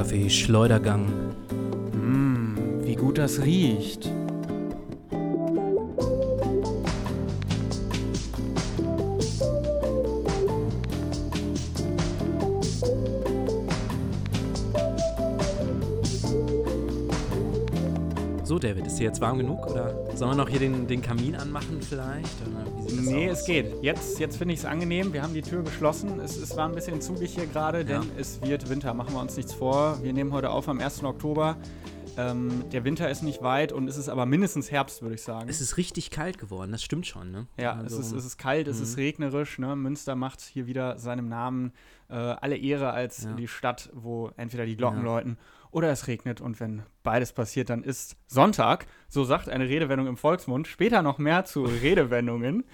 Kaffee Schleudergang. Mmm, wie gut das riecht. Dir jetzt warm genug? Oder sollen wir noch hier den, den Kamin anmachen vielleicht? Oder Nee, aus? es geht. Jetzt, jetzt finde ich es angenehm. Wir haben die Tür geschlossen. Es, es war ein bisschen zugig hier gerade, denn Ja. es wird Winter. Machen wir uns nichts vor. Wir nehmen heute auf am 1. Oktober. Ähm, der Winter ist nicht weit und es ist aber mindestens Herbst, würde ich sagen. Es ist richtig kalt geworden, das stimmt schon, ne? Ja, Also, es, ist, es ist kalt, es Mhm. ist regnerisch. Ne? Münster macht hier wieder seinem Namen äh, alle Ehre als Ja. die Stadt, wo entweder die Glocken Ja. läuten oder es regnet. Und wenn beides passiert, dann ist Sonntag. So sagt eine Redewendung im Volksmund. Später noch mehr zu Redewendungen.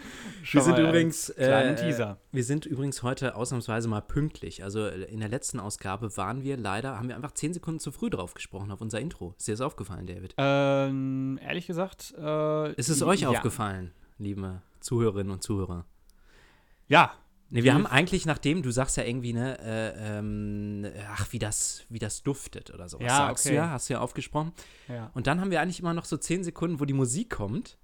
Wir sind übrigens kleinen äh, Teaser. Wir sind übrigens heute ausnahmsweise mal pünktlich. Also äh, in der letzten Ausgabe waren wir leider, haben wir einfach zehn Sekunden zu früh drauf gesprochen auf unser Intro. Ist dir das aufgefallen, David? Ähm, ehrlich gesagt. Äh, Ist es euch ja. aufgefallen, liebe Zuhörerinnen und Zuhörer? Ja. Nee, wir Wie- haben eigentlich, nachdem du sagst ja irgendwie, ne, äh, ähm, ach, wie das, wie das duftet oder sowas. Ja, sagst okay. du ja, hast du ja aufgesprochen. ja. Und dann haben wir eigentlich immer noch so zehn Sekunden, wo die Musik kommt.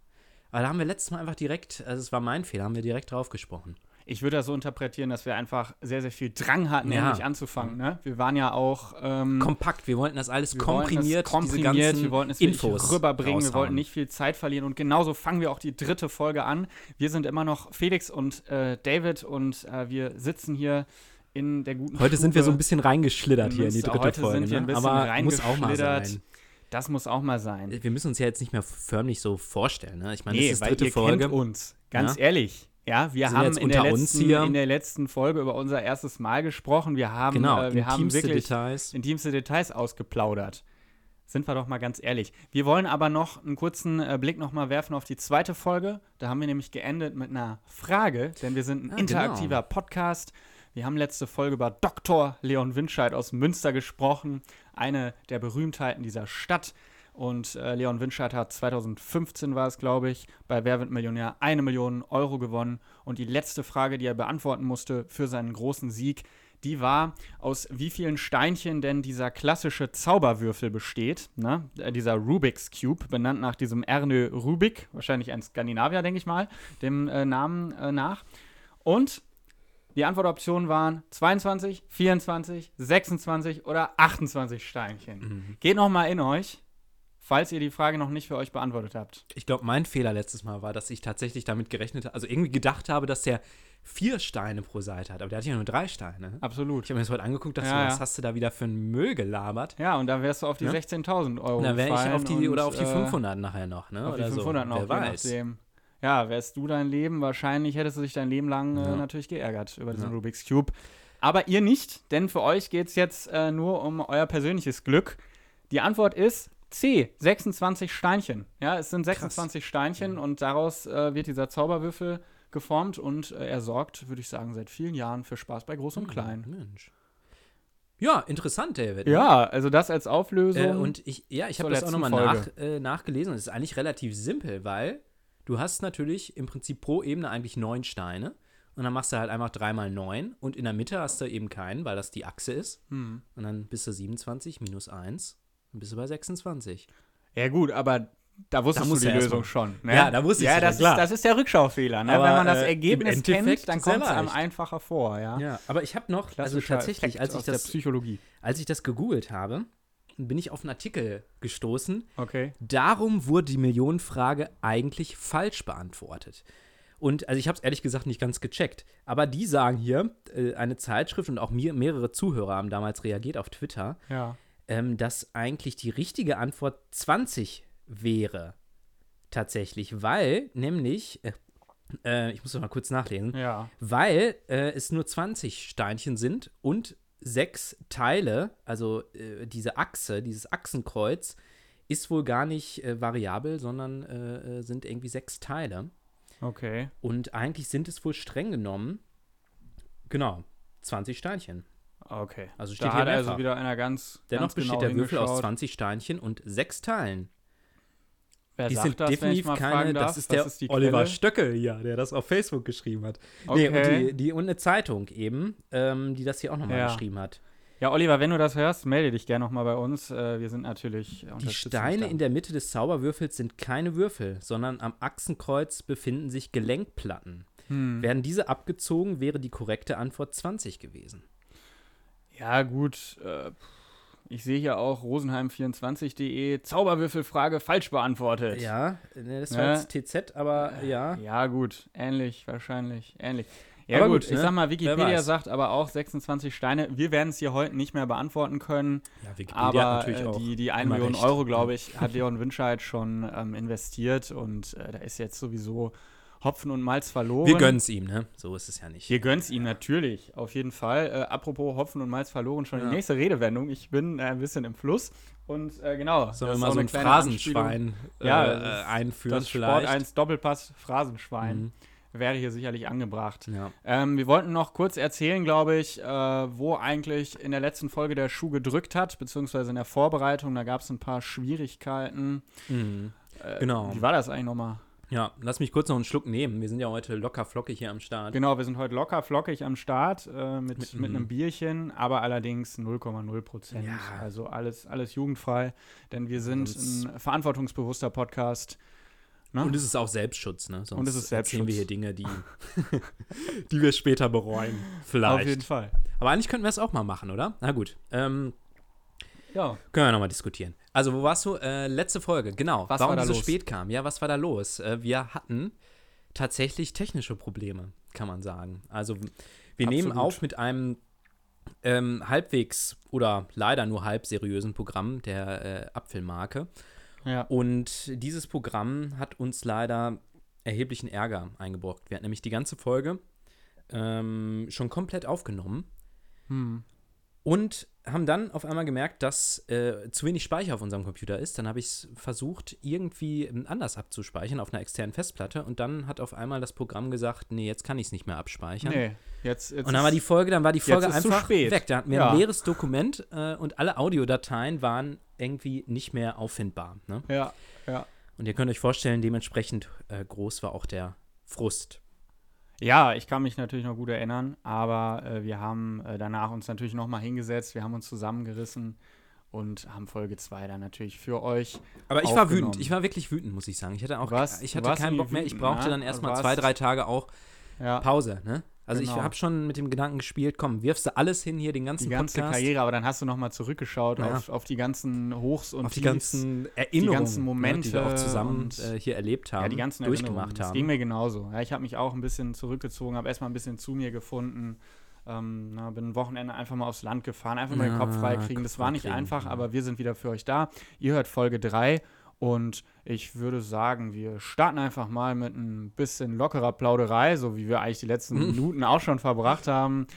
Aber da haben wir letztes Mal einfach direkt, also es war mein Fehler, haben wir direkt drauf gesprochen. Ich würde das so interpretieren, dass wir einfach sehr, sehr viel Drang hatten, Ja. endlich anzufangen. Ne? Wir waren ja auch. Ähm, Kompakt, wir wollten das alles Wir wollten das komprimiert, komprimiert, diese ganzen wir wollten es Infos rüberbringen, wir raushauen. wollten nicht viel Zeit verlieren und genauso fangen wir auch die dritte Folge an. Wir sind immer noch Felix und äh, David und äh, wir sitzen hier in der guten Heute sind wir so ein Stube. bisschen reingeschlittert in hier in die dritte Heute Folge. sind wir ein ne? bisschen Aber muss auch mal reingeschlittert. sein. Das muss auch mal sein. Wir müssen uns ja jetzt nicht mehr förmlich so vorstellen. Ne? Ich meine, Nee, das ist weil dritte ihr Folge. kennt uns. Ganz Ja. ehrlich. Ja, wir haben in der, letzten, hier. in der letzten Folge über unser erstes Mal gesprochen. Wir haben, Genau, äh, wir haben wirklich Details. intimste Details ausgeplaudert. Sind wir doch mal ganz ehrlich. Wir wollen aber noch einen kurzen äh, Blick noch mal werfen auf die zweite Folge. Da haben wir nämlich geendet mit einer Frage, denn wir sind ein Ah, interaktiver Podcast. Wir haben letzte Folge über Dr. Leon Winscheid aus Münster gesprochen, eine der Berühmtheiten dieser Stadt. Und äh, Leon Winscheid hat 2015 war es, glaube ich, bei Wer wird Millionär eine Million Euro gewonnen. Und die letzte Frage, die er beantworten musste für seinen großen Sieg, die war, aus wie vielen Steinchen denn dieser klassische Zauberwürfel besteht. Ne? Äh, Dieser Rubik's Cube, benannt nach diesem Ernö Rubik, wahrscheinlich ein Skandinavier, denke ich mal, dem äh, Namen äh, nach. Und die Antwortoptionen waren 22, 24, 26 oder 28 Steinchen. Mhm. Geht noch mal in euch, falls ihr die Frage noch nicht für euch beantwortet habt. Ich glaube, mein Fehler letztes Mal war, dass ich tatsächlich damit gerechnet habe, also irgendwie gedacht habe, dass der vier Steine pro Seite hat. Aber der hat ja nur drei Steine. Absolut. Ich habe mir das heute angeguckt, dachte, Ja, so, ja. was hast du da wieder für einen Müll gelabert? Ja, und da wärst du auf die Ja. 16.000 Euro dann wäre ich auf die, oder und, auf die äh, 500 nachher noch, ne? Auf die oder 500 so. noch, Wer weiß. nachdem. Ja, wärst du dein Leben, wahrscheinlich hättest du dich dein Leben lang äh, natürlich geärgert über diesen. Rubik's Cube. Aber ihr nicht, denn für euch geht es jetzt äh, nur um euer persönliches Glück. Die Antwort ist C, 26 Steinchen. Ja, es sind 26 Steinchen und daraus äh, wird dieser Zauberwürfel geformt und äh, er sorgt, würde ich sagen, seit vielen Jahren für Spaß bei Groß und Klein. Mensch. Ja, interessant, David. Ja, also das als Auflösung. Äh, und ich, ja, ich habe das auch nochmal nach, äh, nachgelesen und es ist eigentlich relativ simpel, weil du hast natürlich im Prinzip pro Ebene eigentlich neun Steine und dann machst du halt einfach dreimal neun und in der Mitte hast du eben keinen, weil das die Achse ist hm. und dann bist du 27 minus 1 und bist du bei 26. Ja, gut, aber da wusstest Da du die erst Lösung schon. Ne? Ja, da wusste ich Ja, schon, das. Ist, das ist der Rückschaufehler. Ne? Aber, Wenn man das äh, Ergebnis kennt, dann kommt es einem einfacher vor. Ja? Ja, aber ich habe noch, also tatsächlich, als ich, das, Psychologie. als ich das gegoogelt habe, bin ich auf einen Artikel gestoßen, Okay. Darum wurde die Millionenfrage eigentlich falsch beantwortet. Und also ich habe es ehrlich gesagt nicht ganz gecheckt. Aber die sagen hier, äh, eine Zeitschrift und auch mir, mehrere Zuhörer haben damals reagiert auf Twitter, Ja. Ähm, dass eigentlich die richtige Antwort 20 wäre. Tatsächlich, weil nämlich, äh, äh, ich muss noch mal kurz nachlesen, Ja. weil äh, es nur 20 Steinchen sind und sechs Teile, also äh, diese Achse, dieses Achsenkreuz, ist wohl gar nicht äh, variabel, sondern äh, sind irgendwie sechs Teile. Okay. Und eigentlich sind es wohl streng genommen, genau, 20 Steinchen. Okay. Also steht da hier hat also wieder einer ganz. Dennoch ganz besteht genau der Würfel aus hingeschaut. 20 Steinchen und sechs Teilen. Wer Die sagt sind das, wenn ich definitiv mal keine, das ist Was der ist die Oliver? Stöckel hier, der das auf Facebook geschrieben hat. Okay. Nee, und die, die und eine Zeitung eben, ähm, die das hier auch nochmal Ja. geschrieben hat. Ja, Oliver, wenn du das hörst, melde dich gerne nochmal bei uns. Äh, wir sind natürlich Die Steine in der Mitte des Zauberwürfels sind keine Würfel, sondern am Achsenkreuz befinden sich Gelenkplatten. hm. Werden diese abgezogen, wäre die korrekte Antwort 20 gewesen. Ja, gut. Äh, ich sehe hier auch rosenheim24.de Zauberwürfelfrage falsch beantwortet. Ja, ne, das war Ja. jetzt TZ, aber ja. Ja, gut. Ähnlich, wahrscheinlich. Ähnlich. Ja, Aber gut, ich ne? sag mal, Wikipedia sagt aber auch 26 Steine. Wir werden es hier heute nicht mehr beantworten können. Ja, Wikipedia Aber äh, die, die 1 immer Million recht. Euro, glaube ich, hat Leon Winscheid schon ähm, investiert und äh, da ist jetzt sowieso Hopfen und Malz verloren. Wir gönnen es ihm, ne? So ist es ja nicht. Wir gönnen's ihm natürlich, auf jeden Fall. Äh, apropos Hopfen und Malz verloren, schon Ja. die nächste Redewendung. Ich bin äh, ein bisschen im Fluss. Und äh, genau, Sollen wir mal so ein. Phrasenschwein Ja, äh, das- einführen Das Sport vielleicht? 1 Doppelpass Phrasenschwein Mhm. wäre hier sicherlich angebracht. Ja. Ähm, wir wollten noch kurz erzählen, glaube ich, äh, wo eigentlich in der letzten Folge der Schuh gedrückt hat, beziehungsweise in der Vorbereitung. Da gab es ein paar Schwierigkeiten. Mhm. Äh, Genau. Wie war das eigentlich nochmal? Ja, lass mich kurz noch einen Schluck nehmen. Wir sind ja heute locker flockig hier am Start. Genau, wir sind heute locker flockig am Start äh, mit, Mit mit, einem- Bierchen, aber allerdings 0,0 Prozent. Ja. Also alles, alles jugendfrei, denn wir sind ein verantwortungsbewusster Podcast. Ne? Und es ist auch Selbstschutz, ne? Sonst Und es ist erzählen wir Selbstschutz. hier Dinge, die, die wir später bereuen. Auf Vielleicht. jeden Fall. Aber eigentlich könnten wir es auch mal machen, oder? Na gut. Ähm, Ja. können wir nochmal diskutieren. Also, wo warst du? Äh, letzte Folge, genau. Was Warum war da so los? spät kam. Ja, was war da los? Äh, wir hatten tatsächlich technische Probleme, kann man sagen. Also, wir nehmen Absolut. auf mit einem ähm, halbwegs oder leider nur halb seriösen Programm der äh, Apfelmarke. Ja. Und dieses Programm hat uns leider erheblichen Ärger eingebrockt. Wir hatten nämlich die ganze Folge ähm, schon komplett aufgenommen Hm. und haben dann auf einmal gemerkt, dass äh, zu wenig Speicher auf unserem Computer ist. Dann habe ich es versucht, irgendwie ähm, anders abzuspeichern auf einer externen Festplatte. Und dann hat auf einmal das Programm gesagt, nee, jetzt kann ich es nicht mehr abspeichern. Nee, jetzt, jetzt Und dann war die Folge, dann war die Folge einfach weg. Da hatten wir Ja. ein leeres Dokument äh, und alle Audiodateien waren irgendwie nicht mehr auffindbar. Ne? Ja, ja. Und ihr könnt euch vorstellen, dementsprechend äh, groß war auch der Frust. Ja, ich kann mich natürlich noch gut erinnern, aber äh, wir haben äh, danach uns natürlich noch mal hingesetzt, wir haben uns zusammengerissen und haben Folge 2 dann natürlich für euch. Aber ich war wütend. Ich war wirklich wütend, muss ich sagen. Ich hatte auch, warst- ich hatte keinen Bock mehr. Ich brauchte ne? dann erstmal zwei, drei Tage auch Ja, Pause. Ne? Also Genau. ich habe schon mit dem Gedanken gespielt, komm, wirfst du alles hin hier, den ganzen die ganze Podcast, Karriere, aber dann hast du noch mal zurückgeschaut Ja. auf, auf die ganzen Hochs und auf die Tiefs. ganzen Erinnerungen, ganzen Momente ne, die wir auch zusammen und- äh, hier erlebt haben, ja, die ganzen durchgemacht Erinnerungen. Das haben. ging mir genauso. Ja, ich habe mich auch ein bisschen zurückgezogen, habe erstmal ein bisschen zu mir gefunden. Ähm, na, bin ein Wochenende einfach mal aufs Land gefahren, einfach mal den Kopf Ja, frei kriegen. Das war nicht freikriegen, einfach, ja. aber wir sind wieder für euch da. Ihr hört Folge 3 und ich würde sagen, wir starten einfach mal mit ein bisschen lockerer Plauderei, so wie wir eigentlich die letzten Mhm. Minuten auch schon verbracht haben.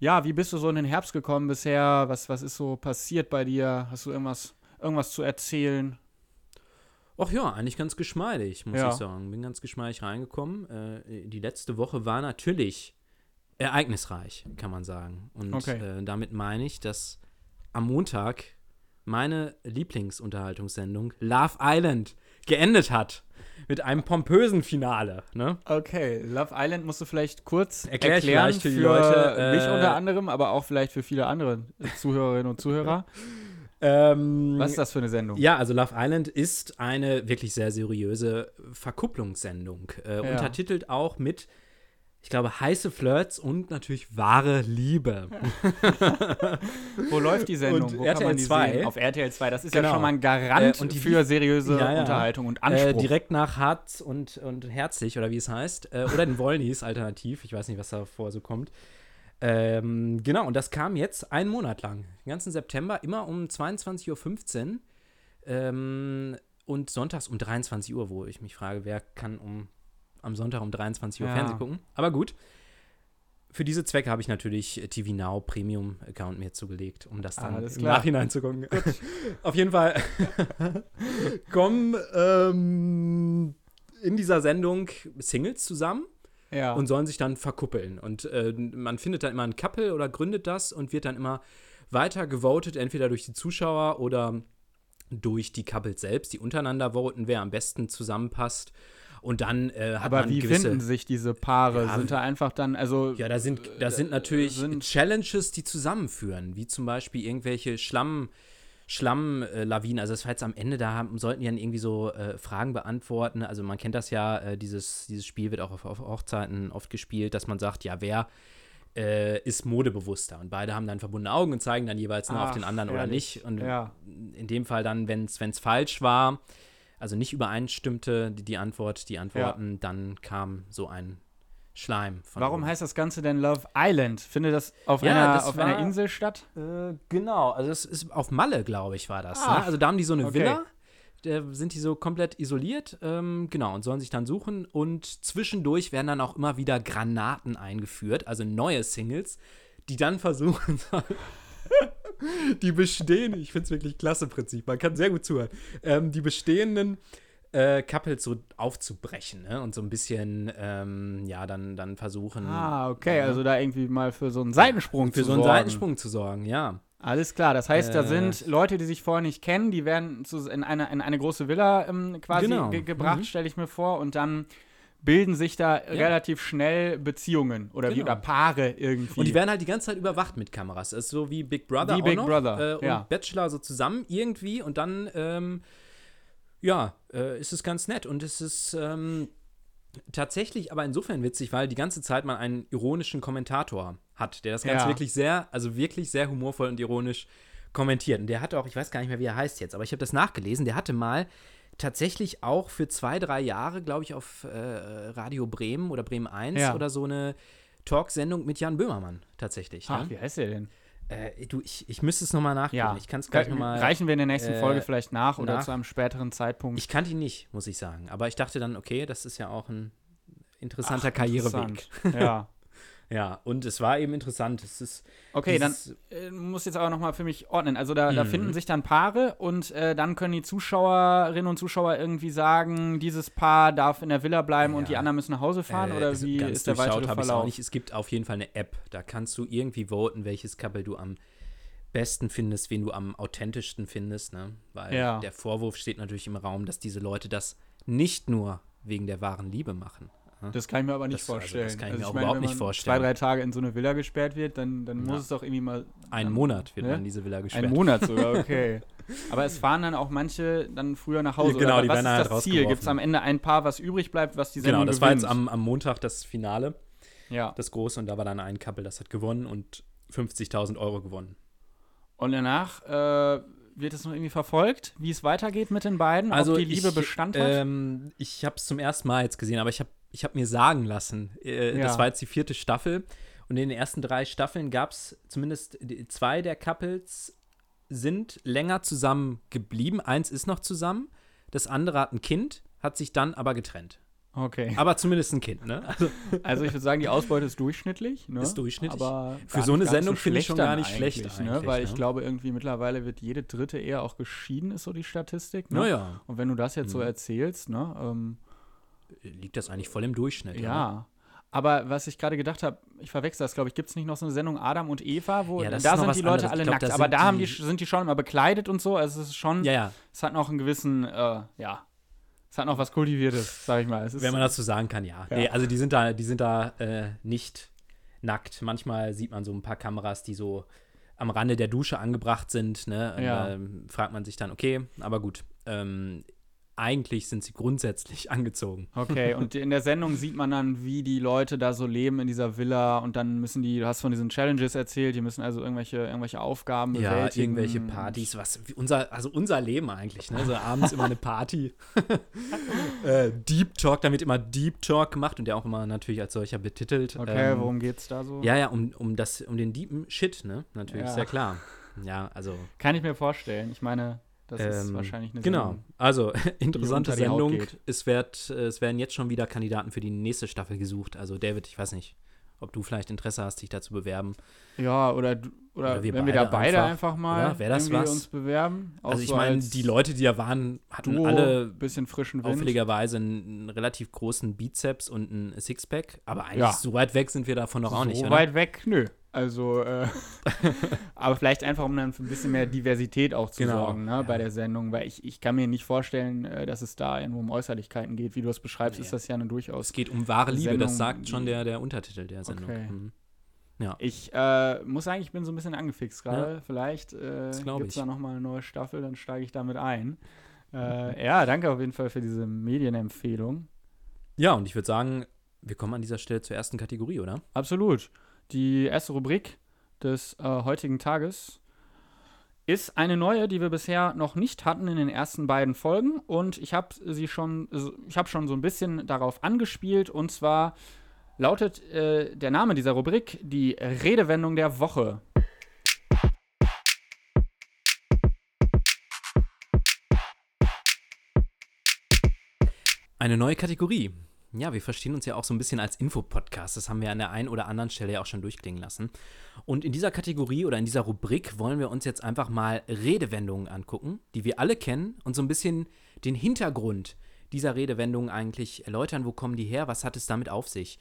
Ja, wie bist du so in den Herbst gekommen bisher? Was, was ist so passiert bei dir? Hast du irgendwas, irgendwas zu erzählen? Ach ja, eigentlich ganz geschmeidig, muss Ja. ich sagen. Bin ganz geschmeidig reingekommen. Äh, die letzte Woche war natürlich ereignisreich, kann man sagen. Und Okay. äh, damit meine ich, dass am Montag meine Lieblingsunterhaltungssendung Love Island geendet hat. Mit einem pompösen Finale. Ne? Okay, Love Island musst du vielleicht kurz Erklär erklären für für Leute, mich äh, unter anderem, aber auch vielleicht für viele andere Zuhörerinnen und Zuhörer. Ähm, Was ist das für eine Sendung? Ja, also Love Island ist eine wirklich sehr seriöse Verkupplungssendung. Äh, Ja. Untertitelt auch mit, ich glaube, heiße Flirts und natürlich wahre Liebe. Wo läuft die Sendung? Und Wo RTL kann man die 2. sehen? Auf RTL 2. Das ist ja Genau. schon mal ein Garant Äh, und die für seriöse Ja, ja. Unterhaltung und Äh, Anspruch. direkt nach Hart und, und Herzlich, oder wie es heißt. Äh, oder den Wollnies alternativ. Ich weiß nicht, was davor so kommt. Ähm, genau, und das kam jetzt einen Monat lang. Den ganzen September, immer um 22.15 Uhr. Ähm, und sonntags um 23 Uhr, wo ich mich frage, wer kann um, am Sonntag um 23 Uhr Ja. Fernsehen gucken. Aber gut. Für diese Zwecke habe ich natürlich TV Now Premium Account mir zugelegt, um das dann Alles im klar. Nachhinein zu gucken. Auf jeden Fall kommen ähm, in dieser Sendung Singles zusammen ja. und sollen sich dann verkuppeln. Und äh, man findet dann immer ein Couple oder gründet das und wird dann immer weiter gewotet, entweder durch die Zuschauer oder durch die Couples selbst, die untereinander voten, wer am besten zusammenpasst. Und dann äh, hat Aber man wie gewisse, finden sich diese Paare? Ja, sind da einfach dann, also Ja, da sind, da sind natürlich sind- Challenges, die zusammenführen, wie zum Beispiel irgendwelche Schlamm, Schlammlawinen. Also das war jetzt am Ende, da haben, sollten die dann irgendwie so äh, Fragen beantworten. Also man kennt das ja, äh, dieses, dieses Spiel wird auch auf, auf Hochzeiten oft gespielt, dass man sagt, ja, wer äh, ist modebewusster? Und beide haben dann verbundene Augen und zeigen dann jeweils nur auf Ach, den anderen oder herrlich. nicht. Und Ja. in dem Fall dann, wenn es falsch war, also nicht übereinstimmte die, die Antwort, die Antworten, dann kam so ein Schleim von Warum oben. heißt das Ganze denn Love Island? Findet das auf, Ja, einer, das auf einer war- Insel statt? Äh, genau, also es ist auf Malle, glaube ich, war das. Ach, Ne? Also da haben die so eine okay. Villa, da sind die so komplett isoliert, ähm, genau, und sollen sich dann suchen. Und zwischendurch werden dann auch immer wieder Granaten eingeführt, also neue Singles, die dann versuchen sollen. Die bestehen, ich finde es wirklich klasse Prinzip, man kann sehr gut zuhören, ähm, die bestehenden äh, Couples so aufzubrechen ne? und so ein bisschen, ähm, ja, dann, dann versuchen. Ah, okay, ja, also da irgendwie mal für so einen Seitensprung für zu so einen sorgen. Seitensprung zu sorgen, ja. Alles klar, das heißt, da Äh. sind Leute, die sich vorher nicht kennen, die werden zu, in, eine, in eine große Villa ähm, quasi Genau. ge gebracht, Mhm. stelle ich mir vor, und dann bilden sich da relativ schnell Beziehungen oder, wie, Genau. oder Paare irgendwie. Und die werden halt die ganze Zeit überwacht mit Kameras. Das ist so wie Big Brother Wie auch Big noch, Brother, äh, und ja. Bachelor so zusammen irgendwie und dann, ähm, ja, äh, ist es ganz nett. Und es ist ähm, tatsächlich aber insofern witzig, weil die ganze Zeit man einen ironischen Kommentator hat, der das Ganze Ja. wirklich sehr, also wirklich sehr humorvoll und ironisch kommentiert. Und der hatte auch, ich weiß gar nicht mehr, wie er heißt jetzt, aber ich habe das nachgelesen, der hatte mal tatsächlich auch für zwei, drei Jahre, glaube ich, auf äh, Radio Bremen oder Bremen 1 Ja. oder so eine Talksendung mit Jan Böhmermann tatsächlich. Ach, ne? wie heißt der denn? Äh, du, ich, ich müsste es nochmal nachgucken. Ja, Ich kann es gleich nochmal. Reichen wir in der nächsten äh, Folge vielleicht nach oder nach. zu einem späteren Zeitpunkt. Ich kannte ihn nicht, muss ich sagen. Aber ich dachte dann, okay, das ist ja auch ein interessanter Ach, Karriereweg. interessant. ja. Ja, und es war eben interessant. Es ist Okay, dann äh, muss jetzt aber nochmal für mich ordnen. Also da, da Mhm. finden sich dann Paare und äh, dann können die Zuschauerinnen und Zuschauer irgendwie sagen, dieses Paar darf in der Villa bleiben und Ja. die anderen müssen nach Hause fahren äh, oder es- wie ist der weitere Verlauf? nicht. Es gibt auf jeden Fall eine App. Da kannst du irgendwie voten, welches Couple du am besten findest, wen du am authentischsten findest. Ne? Weil Ja. der Vorwurf steht natürlich im Raum, dass diese Leute das nicht nur wegen der wahren Liebe machen. Das kann ich mir aber nicht Das- also, das vorstellen. kann ich mir auch meine, überhaupt wenn nicht vorstellen. Zwei, drei Tage in so eine Villa gesperrt wird, dann, dann Ja. muss es doch irgendwie mal. Einen dann- Monat wird ne? man in diese Villa gesperrt. Ein Monat sogar, okay. Aber es fahren dann auch manche dann früher nach Hause. Ja, genau, oder die was werden ist halt das Ziel? Gibt es am Ende ein Paar, was übrig bleibt, was die Sendung Genau, das war gewinnt? jetzt am, am Montag das Finale, ja. das große, und da war dann ein Couple, das hat gewonnen und 50.000 Euro gewonnen. Und danach äh, wird es noch irgendwie verfolgt, wie es weitergeht mit den beiden, ob die Liebe ich, Bestand hat. Ähm, ich habe es zum ersten Mal jetzt gesehen, aber ich habe ich hab mir sagen lassen, äh, Ja. das war jetzt die vierte Staffel und in den ersten drei Staffeln gab es zumindest zwei der Couples sind länger zusammen geblieben. Eins ist noch zusammen, das andere hat ein Kind, hat sich dann aber getrennt. Okay. Aber zumindest ein Kind, ne? Also Also ich würde sagen, die Ausbeute ist durchschnittlich. Ne? Ist durchschnittlich. Aber Für so eine Sendung nicht finde ich schon gar nicht schlecht ne? eigentlich, Weil ich ne? glaube, irgendwie mittlerweile wird jede dritte Ehe auch geschieden, ist so die Statistik. Ne? naja, Und wenn du das jetzt so Mhm. erzählst, ne? Ähm, liegt das eigentlich voll im Durchschnitt. ja. Aber was ich gerade gedacht habe, ich verwechsel das, glaube ich, gibt es nicht noch so eine Sendung Adam und Eva, wo Ja, da sind die Leute anderes. Alle glaub, nackt, aber da haben die, sind die schon immer bekleidet und so, also es ist schon, Ja, ja. es hat noch einen gewissen, äh, ja, es hat noch was Kultiviertes, sag ich mal. Wenn man das so sagen kann, ja. Ja. Nee, also die sind da, die sind da äh, nicht nackt. Manchmal sieht man so ein paar Kameras, die so am Rande der Dusche angebracht sind. Ne? Ja. ähm, fragt man sich dann, okay, aber gut. Ähm, eigentlich sind sie grundsätzlich angezogen. Okay, und in der Sendung sieht man dann, wie die Leute da so leben in dieser Villa und dann müssen die, du hast von diesen Challenges erzählt, die müssen also irgendwelche, irgendwelche Aufgaben Ja, bewältigen. irgendwelche Partys, was unser, also unser Leben eigentlich, ne? So abends immer eine Party. äh, Deep Talk, da wird immer Deep Talk gemacht und der auch immer natürlich als solcher betitelt. Okay, Ähm, worum geht's da so? Ja, ja, um, um das, um den deepen Shit, ne? Natürlich, Ja. sehr klar. Ja, also. Kann ich mir vorstellen. Ich meine, das ist ähm, wahrscheinlich eine Genau. Sendung. Also, interessante Sendung. Es, wird, äh, es werden jetzt schon wieder Kandidaten für die nächste Staffel gesucht. Also, David, ich weiß nicht, ob du vielleicht Interesse hast, dich da zu bewerben. Ja, oder, oder, Oder wir wenn wir da beide beide einfach, einfach, mal oder? Das was? uns bewerben. Auch also, ich so meine, die Leute, die da waren, hatten Duo, alle bisschen frischen Wind. auffälligerweise einen, einen relativ großen Bizeps und ein Sixpack. Aber eigentlich Ja. so weit weg sind wir davon noch auch so nicht, oder? weit weg, nö. Also, äh, aber vielleicht einfach, um dann für ein bisschen mehr Diversität auch zu Genau, sorgen ne, ja. bei der Sendung, weil ich, ich kann mir nicht vorstellen, äh, dass es da irgendwo um Äußerlichkeiten geht. Wie du es beschreibst, Nee. ist das ja eine durchaus Es geht um wahre Liebe, Sendung, das sagt schon der, der Untertitel der Sendung. Okay. Mhm. Ich äh, muss sagen, ich bin so ein bisschen angefixt gerade. Vielleicht äh, gibt es da nochmal eine neue Staffel, dann steige ich damit ein. Äh, ja, danke auf jeden Fall für diese Medienempfehlung. Ja, und ich würde sagen, wir kommen an dieser Stelle zur ersten Kategorie, oder? Absolut. Die erste Rubrik des äh, heutigen Tages ist eine neue, die wir bisher noch nicht hatten in den ersten beiden Folgen. Und ich habe sie schon, ich habe schon so ein bisschen darauf angespielt. Und zwar lautet äh, der Name dieser Rubrik die Redewendung der Woche. Eine neue Kategorie. Ja, wir verstehen uns ja auch so ein bisschen als Infopodcast. Das haben wir an der einen oder anderen Stelle ja auch schon durchklingen lassen. Und in dieser Kategorie oder in dieser Rubrik wollen wir uns jetzt einfach mal Redewendungen angucken, die wir alle kennen und so ein bisschen den Hintergrund dieser Redewendungen eigentlich erläutern. Wo kommen die her? Was hat es damit auf sich?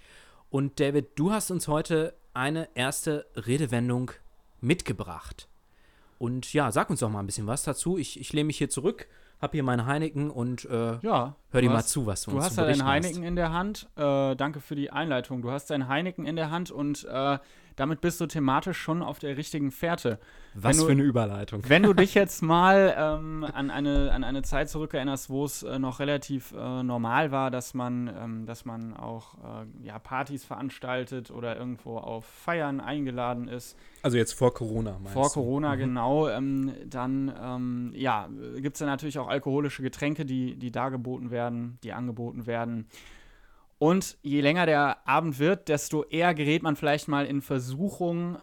Und David, du hast uns heute eine erste Redewendung mitgebracht. Und ja, sag uns doch mal ein bisschen was dazu. Ich, ich lehne mich hier zurück, habe hier meine Heineken und äh, Ja. hör du dir mal hast- zu, was du, Du uns hast zu ja dein berichten Heineken in der Hand. Äh, danke für die Einleitung. Du hast dein Heineken in der Hand und äh, damit bist du thematisch schon auf der richtigen Fährte. Was du- für eine Überleitung. Wenn du dich jetzt mal ähm, an, eine, an eine Zeit zurückerinnerst, wo es äh, noch relativ äh, normal war, dass man, ähm, dass man auch äh, ja, Partys veranstaltet oder irgendwo auf Feiern eingeladen ist, Also jetzt vor Corona, meinst vor du? Corona Mhm. genau, ähm, dann ähm, ja, gibt es da natürlich auch alkoholische Getränke, die, die dargeboten werden, die angeboten werden. Und je länger der Abend wird, desto eher gerät man vielleicht mal in Versuchung,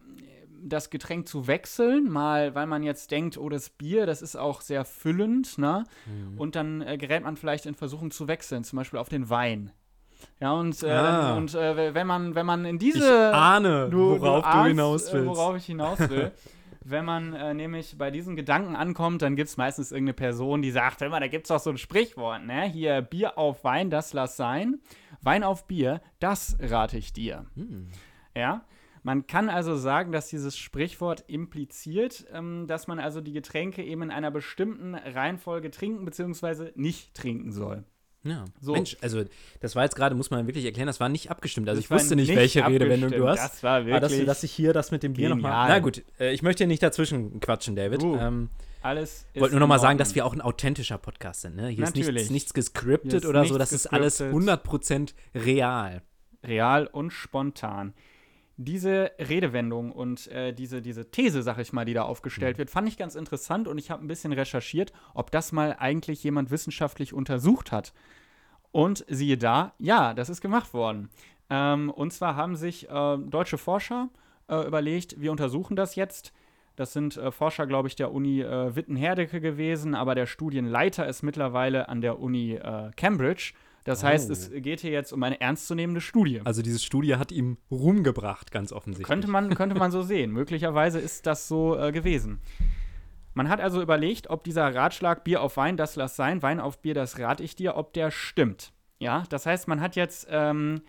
das Getränk zu wechseln, mal weil man jetzt denkt, oh, das Bier, das ist auch sehr füllend, ne? Mhm. Und dann äh, gerät man vielleicht in Versuchung zu wechseln, zum Beispiel auf den Wein. Ja, und, äh, Ah. und äh, wenn man, wenn man in Ich diese ahne, du, worauf du, ahnst, hinaus äh, willst. Worauf ich hinaus will. Wenn man äh, nämlich bei diesen Gedanken ankommt, dann gibt es meistens irgendeine Person, die sagt, hör mal, da gibt es doch so ein Sprichwort, ne? Hier, Bier auf Wein, das lass sein. Wein auf Bier, das rate ich dir. Hm. Ja? Man kann also sagen, dass dieses Sprichwort impliziert, ähm, dass man also die Getränke eben in einer bestimmten Reihenfolge trinken bzw. nicht trinken soll. Ja. So. Mensch, also das war jetzt gerade, muss man wirklich erklären, das war nicht abgestimmt. Also Das ich wusste nicht, welche Redewendung du hast. Das war Aber dass, wirklich du- dass ich hier das mit dem Bier nochmal. Na gut, äh, ich möchte hier nicht dazwischen quatschen, David. Du, ähm, alles. wollte ist nur nochmal sagen, dass wir auch ein authentischer Podcast sind. Ne? Hier ist nichts, nichts gescriptet ist oder so, das ist alles gescriptet. 100% real. real und spontan. Diese Redewendung und äh, diese, diese These, sag ich mal, die da aufgestellt Mhm. wird, fand ich ganz interessant und ich habe ein bisschen recherchiert, ob das mal eigentlich jemand wissenschaftlich untersucht hat. Und siehe da, ja, das ist gemacht worden. Ähm, und zwar haben sich äh, deutsche Forscher äh, überlegt, wir untersuchen das jetzt. Das sind äh, Forscher, glaube ich, der Uni äh, Witten-Herdecke gewesen, aber der Studienleiter ist mittlerweile an der Uni äh, Cambridge. Das heißt, Oh. es geht hier jetzt um eine ernstzunehmende Studie. Also diese Studie hat ihm Ruhm gebracht, ganz offensichtlich. Könnte man, könnte man so sehen. Möglicherweise ist das so äh, gewesen. Man hat also überlegt, ob dieser Ratschlag Bier auf Wein, das lass sein, Wein auf Bier, das rate ich dir, ob der stimmt. Ja, das heißt, man hat jetzt ähm,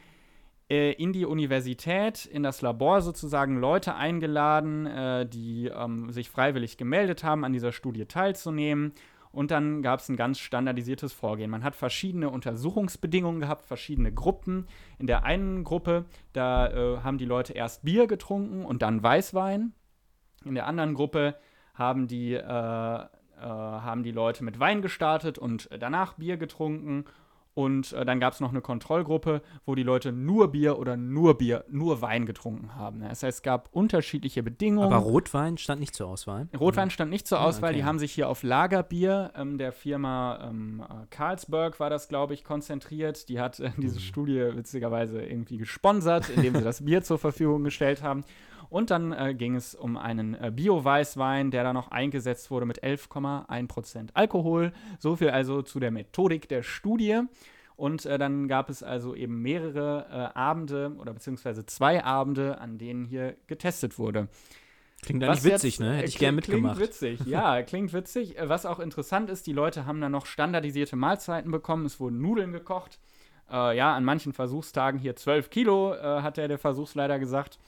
äh, in die Universität, in das Labor sozusagen Leute eingeladen, äh, die ähm, sich freiwillig gemeldet haben, an dieser Studie teilzunehmen. Und dann gab es ein ganz standardisiertes Vorgehen. Man hat verschiedene Untersuchungsbedingungen gehabt, verschiedene Gruppen. In der einen Gruppe, da äh, haben die Leute erst Bier getrunken und dann Weißwein. In der anderen Gruppe haben die, äh, äh, haben die Leute mit Wein gestartet und danach Bier getrunken. Und äh, dann gab es noch eine Kontrollgruppe, wo die Leute nur Bier oder nur Bier, nur Wein getrunken haben. Das heißt, es gab unterschiedliche Bedingungen. Aber Rotwein stand nicht zur Auswahl. Rotwein stand nicht zur Ah, Auswahl. okay. Die haben sich hier auf Lagerbier ähm, der Firma ähm, äh, Carlsberg, war das, glaube ich, konzentriert. Die hat äh, diese Mhm. Studie witzigerweise irgendwie gesponsert, indem sie das Bier zur Verfügung gestellt haben. Und dann äh, ging es um einen äh, Bio-Weißwein, der da noch eingesetzt wurde mit 11,1% Alkohol. So viel also zu der Methodik der Studie. Und äh, dann gab es also eben mehrere äh, Abende oder beziehungsweise zwei Abende, an denen hier getestet wurde. Klingt eigentlich witzig, jetzt, ne? Hätte ich gern mitgemacht. Klingt witzig, ja, klingt witzig. Äh, Was auch interessant ist, die Leute haben dann noch standardisierte Mahlzeiten bekommen. Es wurden Nudeln gekocht. Äh, ja, an manchen Versuchstagen hier 12 Kilo, äh, hat der, der Versuchsleiter gesagt.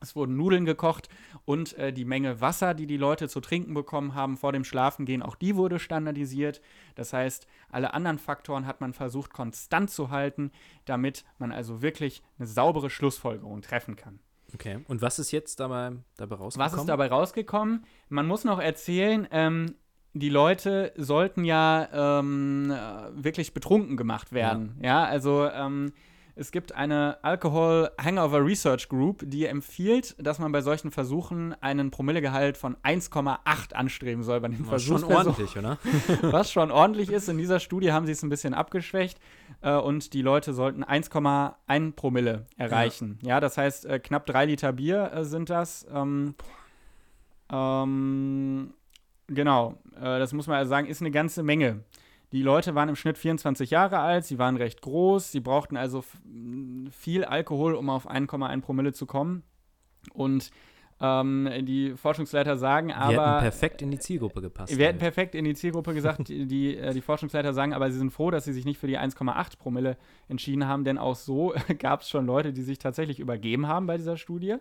Es wurden Nudeln gekocht und äh, die Menge Wasser, die die Leute zu trinken bekommen haben vor dem Schlafengehen, auch die wurde standardisiert. Das heißt, alle anderen Faktoren hat man versucht konstant zu halten, damit man also wirklich eine saubere Schlussfolgerung treffen kann. Okay. Und was ist jetzt dabei, dabei rausgekommen? Was ist dabei rausgekommen? Man muss noch erzählen, ähm, die Leute sollten ja ähm, äh, wirklich betrunken gemacht werden. Ja, ja also ähm, es gibt eine Alcohol Hangover Research Group, die empfiehlt, dass man bei solchen Versuchen einen Promillegehalt von 1,8 anstreben soll bei den Versuchen. Schon ordentlich, oder? Was schon ordentlich ist. In dieser Studie haben sie es ein bisschen abgeschwächt äh, und die Leute sollten 1,1 Promille erreichen. Ja, ja das heißt, äh, knapp drei Liter Bier äh, sind das. Ähm, ähm, genau, äh, das muss man also sagen, ist eine ganze Menge. Die Leute waren im Schnitt 24 Jahre alt, sie waren recht groß, sie brauchten also viel Alkohol, um auf 1,1 Promille zu kommen. Und ähm, die Forschungsleiter sagen aber. Wir hätten perfekt in die Zielgruppe gepasst. Wir hätten perfekt in die Zielgruppe gesagt. die, die, äh, die, Forschungsleiter sagen aber, sie sind froh, dass sie sich nicht für die 1,8 Promille entschieden haben, denn auch so gab es schon Leute, die sich tatsächlich übergeben haben bei dieser Studie.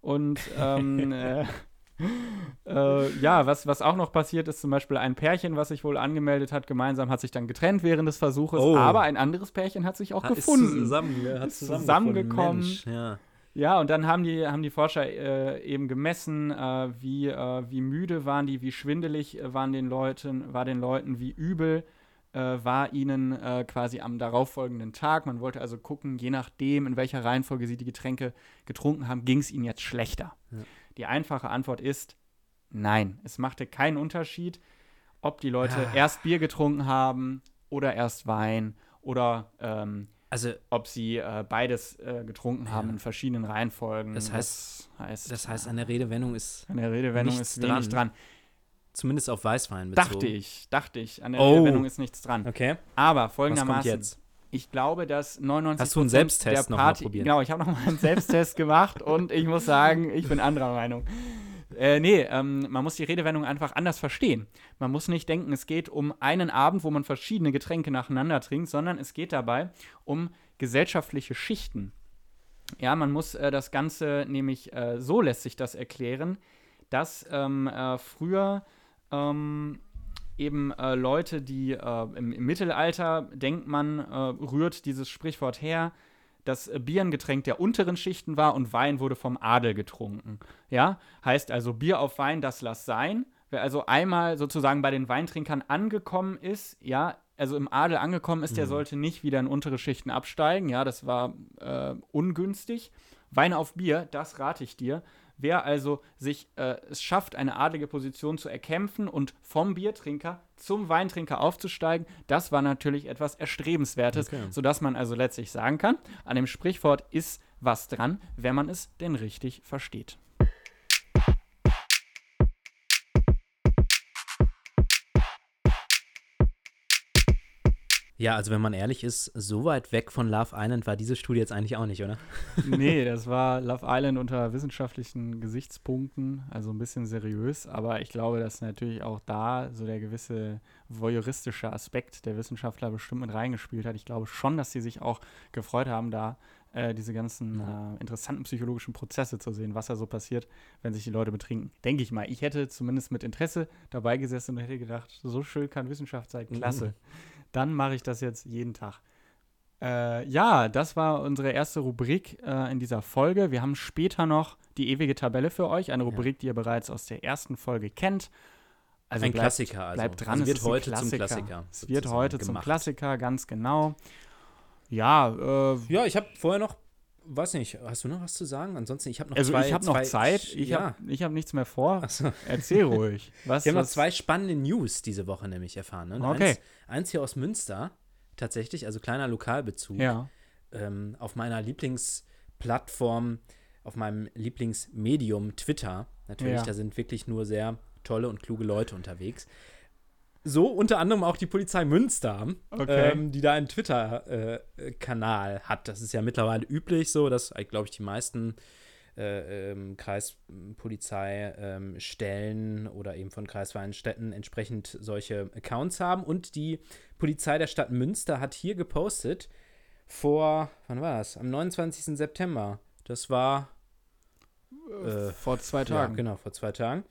Und ähm, äh, äh, ja, was, was auch noch passiert ist, zum Beispiel ein Pärchen, was sich wohl angemeldet hat, gemeinsam hat sich dann getrennt während des Versuches, oh. aber ein anderes Pärchen hat sich auch hat, gefunden. Ist, zusammen, hat ist zusammengekommen. Mensch, ja. ja. und dann haben die, haben die Forscher äh, eben gemessen, äh, wie, äh, wie müde waren die, wie schwindelig waren den Leuten, war den Leuten, wie übel äh, war ihnen äh, quasi am darauffolgenden Tag. Man wollte also gucken, je nachdem, in welcher Reihenfolge sie die Getränke getrunken haben, ging es ihnen jetzt schlechter. Ja. Die einfache Antwort ist nein. Es machte keinen Unterschied, ob die Leute ah. erst Bier getrunken haben oder erst Wein oder ähm, also, ob sie äh, beides äh, getrunken haben ja. in verschiedenen Reihenfolgen. Das heißt, das heißt, das heißt an der Redewendung ist der Redewendung ist wenig dran. dran. Zumindest auf Weißwein bezogen. Dachte ich, dachte ich. An der oh. Redewendung ist nichts dran. Okay. Aber folgendermaßen, ich glaube, dass 99 Hast du einen Selbsttest der Party, probiert? Genau, ich habe noch mal einen Selbsttest gemacht und ich muss sagen, ich bin anderer Meinung. Äh, nee, ähm, man muss die Redewendung einfach anders verstehen. Man muss nicht denken, es geht um einen Abend, wo man verschiedene Getränke nacheinander trinkt, sondern es geht dabei um gesellschaftliche Schichten. Ja, man muss äh, das Ganze nämlich, äh, so lässt sich das erklären, dass ähm, äh, früher ähm, eben äh, Leute, die äh, im, im, Mittelalter, denkt man, äh, rührt dieses Sprichwort her, dass Bier ein Getränk der unteren Schichten war und Wein wurde vom Adel getrunken. Ja, heißt also Bier auf Wein, das lass sein. Wer also einmal sozusagen bei den Weintrinkern angekommen ist, ja, also im Adel angekommen ist, mhm. der sollte nicht wieder in untere Schichten absteigen. Ja, das war äh, ungünstig. Wein auf Bier, das rate ich dir. Wer also sich äh, es schafft, eine adlige Position zu erkämpfen und vom Biertrinker zum Weintrinker aufzusteigen, das war natürlich etwas Erstrebenswertes, okay. sodass man also letztlich sagen kann, an dem Sprichwort ist was dran, wenn man es denn richtig versteht. Ja, also wenn man ehrlich ist, so weit weg von Love Island war diese Studie jetzt eigentlich auch nicht, oder? nee, das war Love Island unter wissenschaftlichen Gesichtspunkten, also ein bisschen seriös, aber ich glaube, dass natürlich auch da so der gewisse voyeuristische Aspekt der Wissenschaftler bestimmt mit reingespielt hat. Ich glaube schon, dass sie sich auch gefreut haben, da äh, diese ganzen äh, interessanten psychologischen Prozesse zu sehen, was da so passiert, wenn sich die Leute betrinken. Denke ich mal. Ich hätte zumindest mit Interesse dabei gesessen und hätte gedacht, so schön kann Wissenschaft sein, klasse. Mhm dann mache ich das jetzt jeden Tag. Äh, ja, das war unsere erste Rubrik äh, in dieser Folge. Wir haben später noch die ewige Tabelle für euch, eine Rubrik, ja. die ihr bereits aus der ersten Folge kennt. Also ein bleibt, Klassiker. Also. Bleibt dran, es wird heute Klassiker. zum Klassiker. Es wird heute gemacht. zum Klassiker, ganz genau. Ja, äh, ja, ich habe vorher noch weiß nicht, hast du noch was zu sagen? Ansonsten, ich habe noch also zwei. ich habe noch Zeit. Ich ja. habe hab nichts mehr vor. So. Erzähl ruhig. Was, Wir haben noch zwei spannende News diese Woche nämlich erfahren. Ne? Okay. Eins, eins, hier aus Münster, tatsächlich, also kleiner Lokalbezug. Ja. Ähm, auf meiner Lieblingsplattform, auf meinem Lieblingsmedium Twitter. Natürlich, ja. da sind wirklich nur sehr tolle und kluge Leute unterwegs so unter anderem auch die Polizei Münster, okay. ähm, die da einen Twitter-Kanal äh, hat. Das ist ja mittlerweile üblich so, dass, glaube ich, die meisten äh, ähm, Kreispolizeistellen ähm, oder eben von kreisfreien Städten entsprechend solche Accounts haben. Und die Polizei der Stadt Münster hat hier gepostet vor, wann war das? Am 29. September. Das war Äh, vor zwei ja, Tagen. genau, vor zwei Tagen.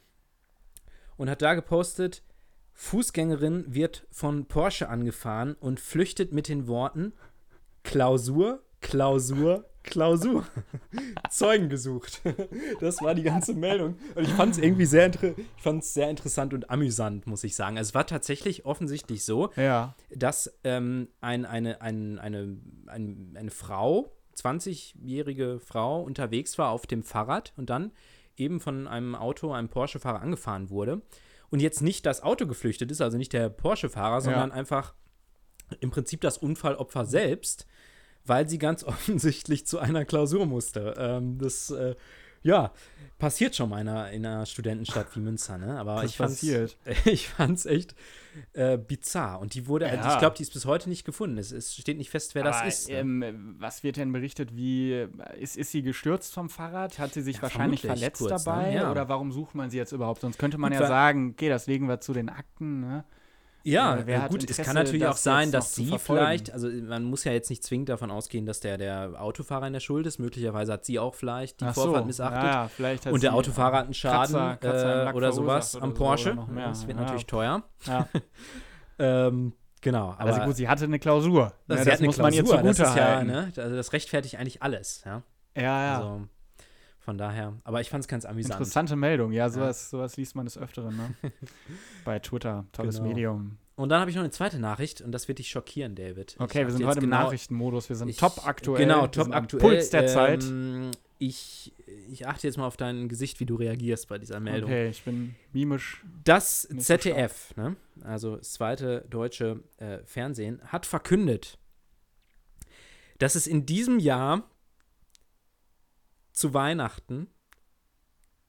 Und hat da gepostet, Fußgängerin wird von Porsche angefahren und flüchtet mit den Worten Klausur, Klausur, Klausur. Zeugen gesucht. Das war die ganze Meldung. Und ich fand es irgendwie sehr, ich fand's sehr interessant und amüsant, muss ich sagen. Also es war tatsächlich offensichtlich so, Ja. dass ähm, ein, eine, ein, eine, ein, eine Frau, 20-jährige Frau, unterwegs war auf dem Fahrrad und dann eben von einem Auto, einem Porsche-Fahrer angefahren wurde. Und jetzt nicht das Auto geflüchtet ist, also nicht der Porsche-Fahrer, sondern einfach im Prinzip das Unfallopfer selbst, weil sie ganz offensichtlich zu einer Klausur musste. Ähm, das, äh, ja, passiert schon mal in einer, in einer Studentenstadt wie Münster, ne? Aber Das ich fand's, passiert. ich fand's echt äh, bizarr. Und die wurde, also Ja. ich glaube, die ist bis heute nicht gefunden. Es, es steht nicht fest, wer das Aber, ist. Ne? Ähm, was wird denn berichtet? Wie ist, ist sie gestürzt vom Fahrrad? Hat sie sich Ja, wahrscheinlich verletzt kurz, ne? dabei? Ja. Oder warum sucht man sie jetzt überhaupt? Sonst könnte man Gut, ja sagen, okay, das legen wir zu den Akten. Ne? Ja, Äh, äh, gut, es Interesse, kann natürlich das auch sein, dass sie vielleicht, also man muss ja jetzt nicht zwingend davon ausgehen, dass der, der Autofahrer in der Schuld ist. Möglicherweise hat sie auch vielleicht die Ach so, Vorfahrt missachtet. Ja, vielleicht hat und der Autofahrer hat einen Schaden Kratzer- Kratzer äh, oder sowas am oder so Porsche. oder. Das wird Ja. natürlich teuer. Ja. Ähm, genau. Aber Aber gut, sie hatte eine Klausur. das, ja, das muss man ihr Klausur, das zugute ist ja, ne, also das rechtfertigt eigentlich alles. Ja, Ja, ja. Also von daher. Aber ich fand es ganz amüsant. Interessante Meldung. Ja, sowas, sowas liest man des Öfteren. Ne? Bei Twitter. Tolles Genau. Medium. Und dann habe ich noch eine zweite Nachricht und das wird dich schockieren, David. Okay, Ich wir sind heute im genau- Nachrichtenmodus. Wir sind Ich- top aktuell. Genau, top aktuell. Puls der Zeit. Ähm, ich, ich achte jetzt mal auf dein Gesicht, wie du reagierst bei dieser Meldung. Okay, ich bin mimisch. Das Nicht so ZDF, ne, also das zweite deutsche äh, Fernsehen, hat verkündet, dass es in diesem Jahr zu Weihnachten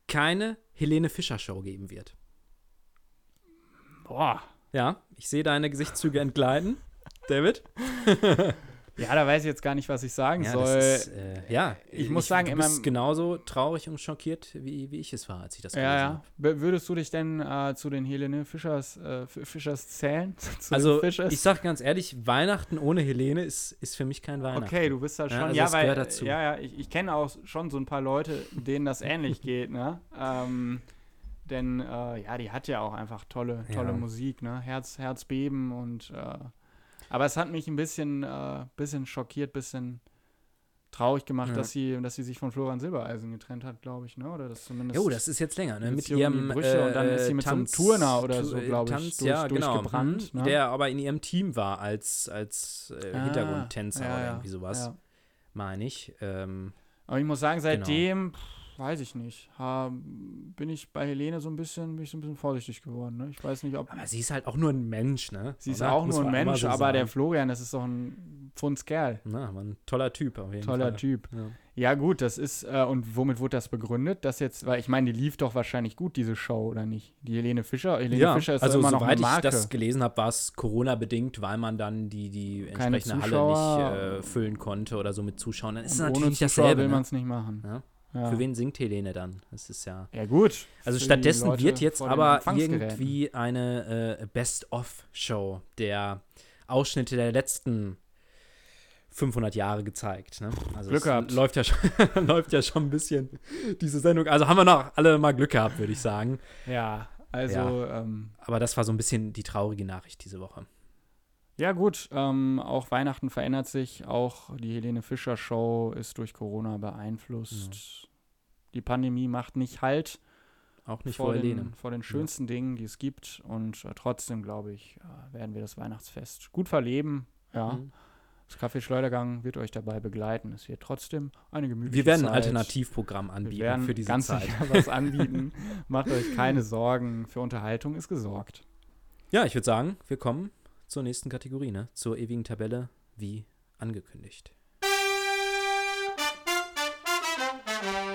keine Helene Fischer Show geben wird. Boah. Ja, ich sehe deine Gesichtszüge entgleiten, David. Ja, da weiß ich jetzt gar nicht, was ich sagen Ja, soll. das ist, äh, ja, ich muss sagen, du bist meinem- genauso traurig und schockiert, wie, wie ich es war, als ich das gelesen ja, ja. habe. Würdest du dich denn äh, zu den Helene Fischers, äh, Fischers zählen? Also, Fischers? ich sag ganz ehrlich, Weihnachten ohne Helene ist, ist für mich kein Weihnachten. Okay, du bist da schon. Ja, Ja, also das weil, gehört dazu. ja, ja, ich, ich kenne auch schon so ein paar Leute, denen das ähnlich geht, ne? Ähm, denn äh, ja, die hat ja auch einfach tolle, tolle Ja. Musik, ne? Herz, Herzbeben und äh, aber es hat mich ein bisschen, äh, bisschen schockiert, bisschen traurig gemacht, Ja. dass sie, dass sie sich von Florian Silbereisen getrennt hat, glaube ich, ne? Oder das zumindest. Jo, das ist jetzt länger, ne? Mit ihrem Brüche und dann äh, ist sie mit so einem Tanz- Turner oder so, äh, glaub ich, Tanz, durch- ja, genau, durchgebrannt, mhm, ne? Der aber in ihrem Team war als, als äh, Ah, Hintergrundtänzer ja, oder irgendwie sowas, meine ich. Ähm, Aber ich muss sagen, Genau. seitdem, pff, weiß ich nicht, ha, bin ich bei Helene so ein bisschen, bin ich so ein bisschen vorsichtig geworden. Ne? Ich weiß nicht, ob. aber sie ist halt auch nur ein Mensch, ne? Sie ist Oder? auch Muss nur ein man Mensch, so aber der sagen. Florian, das ist doch ein Pfundskerl. Na, ein toller Typ auf jeden Toller Fall. Typ. Ja. Ja, gut, das ist, äh, und womit wurde das begründet? Das jetzt, weil ich meine, die lief doch wahrscheinlich gut, diese Show, oder nicht? Die Helene Fischer? Helene Ja, Fischer ist also immer noch soweit eine ich Marke. das gelesen habe, war es Corona-bedingt, weil man dann die, die entsprechende. Halle nicht äh, füllen konnte oder so mit Zuschauern. Dann ist es Und natürlich ohne nicht Zuschauer dasselbe. will man Ne? es nicht machen. Ja. Ja. Für wen singt Helene dann? Das ist ja. Ja, gut. Also Für stattdessen wird jetzt aber irgendwie eine äh, Best-of-Show der Ausschnitte der letzten 500 Jahre gezeigt. Ne? Also Glück gehabt. Läuft ja, schon, läuft ja schon ein bisschen diese Sendung. Also haben wir noch alle mal Glück gehabt, würde ich sagen. Ja, also, ähm, Aber das war so ein bisschen die traurige Nachricht diese Woche. Ja, gut, ähm, auch Weihnachten verändert sich. Auch die Helene Fischer Show ist durch Corona beeinflusst. Die Pandemie macht nicht Halt Auch nicht vor, vor den, Helene. vor den schönsten Dingen, die es gibt. Und äh, trotzdem, glaube ich, äh, werden wir das Weihnachtsfest gut verleben. Ja, Mhm. das Café Schleudergang wird euch dabei begleiten. Es wird trotzdem eine gemütliche Wir werden ein Zeit. Alternativprogramm Wir anbieten werden für diese ganz Zeit. sicher was anbieten. Macht euch keine Sorgen. Für Unterhaltung ist gesorgt. Ja, ich würde sagen, wir kommen zur nächsten Kategorie, ne? Zur ewigen Tabelle, wie angekündigt.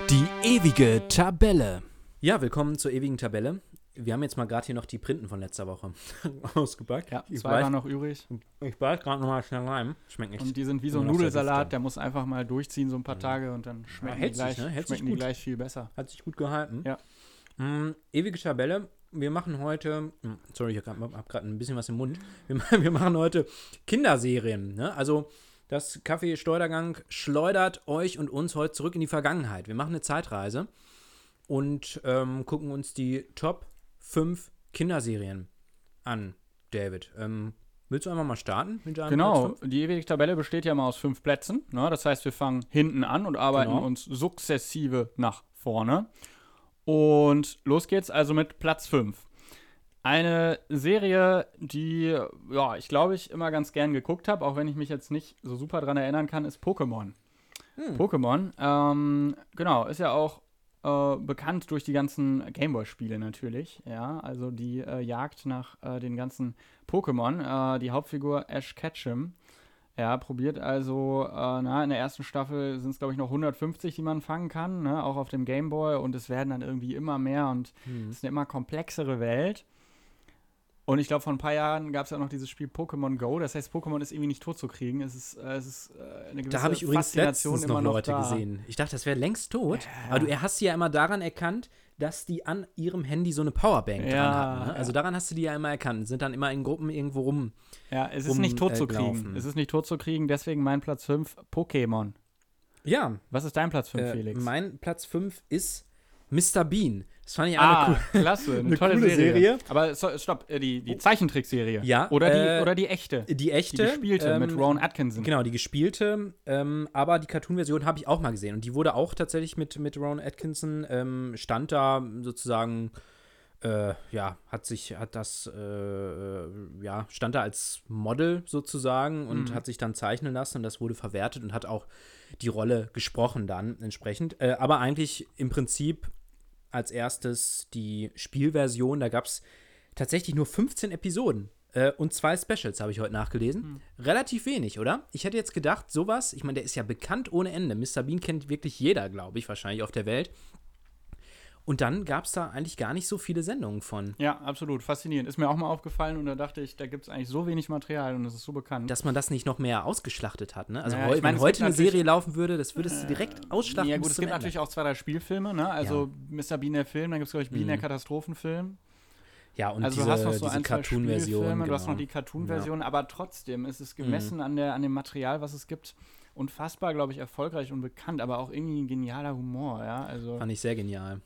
Die ewige Tabelle. Ja, willkommen zur ewigen Tabelle. Wir haben jetzt mal gerade hier noch die Printen von letzter Woche ausgepackt. Ja, ich zwei waren noch übrig. ich beiß gerade nochmal schnell rein. Schmeckt nicht. Und die sind wie so ein Nudelsalat, der muss einfach mal durchziehen, so ein paar Tage und dann schmecken, hält die, sich, gleich, ne? Sich schmecken die gleich viel besser. Hat sich gut gehalten. Ja. Mm, ewige Tabelle. Wir machen heute, mm, sorry, ich habe gerade ein bisschen was im Mund. Wir, wir machen heute Kinderserien. Ne? Also das Kaffee Schleudergang schleudert euch und uns heute zurück in die Vergangenheit. Wir machen eine Zeitreise. und ähm, gucken uns die Top 5 Kinderserien an, David. Ähm, willst du einfach mal starten Genau, die ewige Tabelle besteht ja mal aus fünf Plätzen. Ne? Das heißt, wir fangen hinten an und arbeiten Genau. uns sukzessive nach vorne. Und los geht's also mit Platz 5. Eine Serie, die, ja, ich glaube, ich immer ganz gern geguckt habe, auch wenn ich mich jetzt nicht so super dran erinnern kann, ist Pokémon. Hm. Pokémon, ähm, genau, ist ja auch äh, bekannt durch die ganzen Gameboy-Spiele natürlich. Ja, also die äh, Jagd nach äh, den ganzen Pokémon. Äh, die Hauptfigur Ash Ketchum. Ja, probiert also, äh, na, in der ersten Staffel sind es, glaube ich, noch 150, die man fangen kann, ne, auch auf dem Gameboy. Und es werden dann irgendwie immer mehr und Hm. es ist eine immer komplexere Welt. Und ich glaube, vor ein paar Jahren gab es ja auch noch dieses Spiel Pokémon Go. Das heißt, Pokémon ist irgendwie nicht tot zu kriegen. Es ist, äh, es ist äh, eine gewisse Da habe ich übrigens Faszination letztens immer noch noch Leute da. gesehen. Ich dachte, das wäre längst tot. Ja. Aber du hast sie ja immer daran erkannt, dass die an ihrem Handy so eine Powerbank Ja, dran hatten. Ne? Also ja. daran hast du die ja immer erkannt. Sind dann immer in Gruppen irgendwo rum. Ja, es ist rum, nicht tot äh, zu kriegen. Es ist nicht tot zu kriegen, deswegen mein Platz 5, Pokémon. Ja, Was ist dein Platz 5, äh, Felix? mein Platz 5 ist Mr. Bean. Das fand ich ah, eine cool. klasse, eine, eine tolle Serie. Serie. Aber so, stopp, äh, die, die Zeichentrickserie. Ja, Oder die, äh, oder die echte. Die Die echte. gespielte mit ähm, Ron Atkinson. Genau, die gespielte, ähm, aber die Cartoon-Version habe ich auch mal gesehen. Und die wurde auch tatsächlich mit, mit Ron Atkinson, ähm, stand da sozusagen, äh, ja, hat sich, hat das, äh, ja, stand da als Model sozusagen und Mhm. hat sich dann zeichnen lassen und das wurde verwertet und hat auch die Rolle gesprochen dann entsprechend. Äh, aber eigentlich im Prinzip als erstes die Spielversion, da gab es tatsächlich nur 15 Episoden. Äh, und zwei Specials habe ich heute nachgelesen. Relativ wenig, oder? Ich hätte jetzt gedacht, sowas, ich meine, der ist ja bekannt ohne Ende. Mr. Bean kennt wirklich jeder, glaube ich, wahrscheinlich auf der Welt. Und dann gab es da eigentlich gar nicht so viele Sendungen von. Ja, absolut. Faszinierend. Ist mir auch mal aufgefallen und da dachte ich, da gibt es eigentlich so wenig Material und es ist so bekannt. Dass man das nicht noch mehr ausgeschlachtet hat, ne? Also Ja, heu ich meine, wenn heute eine Serie laufen würde, das würdest du direkt ausschlachten ja, gut, es gibt Ende. natürlich auch zwei, drei Spielfilme, ne? Also Mr. Bean der Film, dann gibt es, glaube ich, Bean der Mhm. Katastrophenfilm. Ja, und also diese, du hast noch so diese Cartoon-Version. Spielfilme, du hast genau. noch die Cartoon-Version, aber trotzdem ist es gemessen Mhm. an, der, an dem Material, was es gibt, unfassbar, glaube ich, erfolgreich und bekannt, aber auch irgendwie ein genialer Humor, ja. Also Fand ich sehr genial.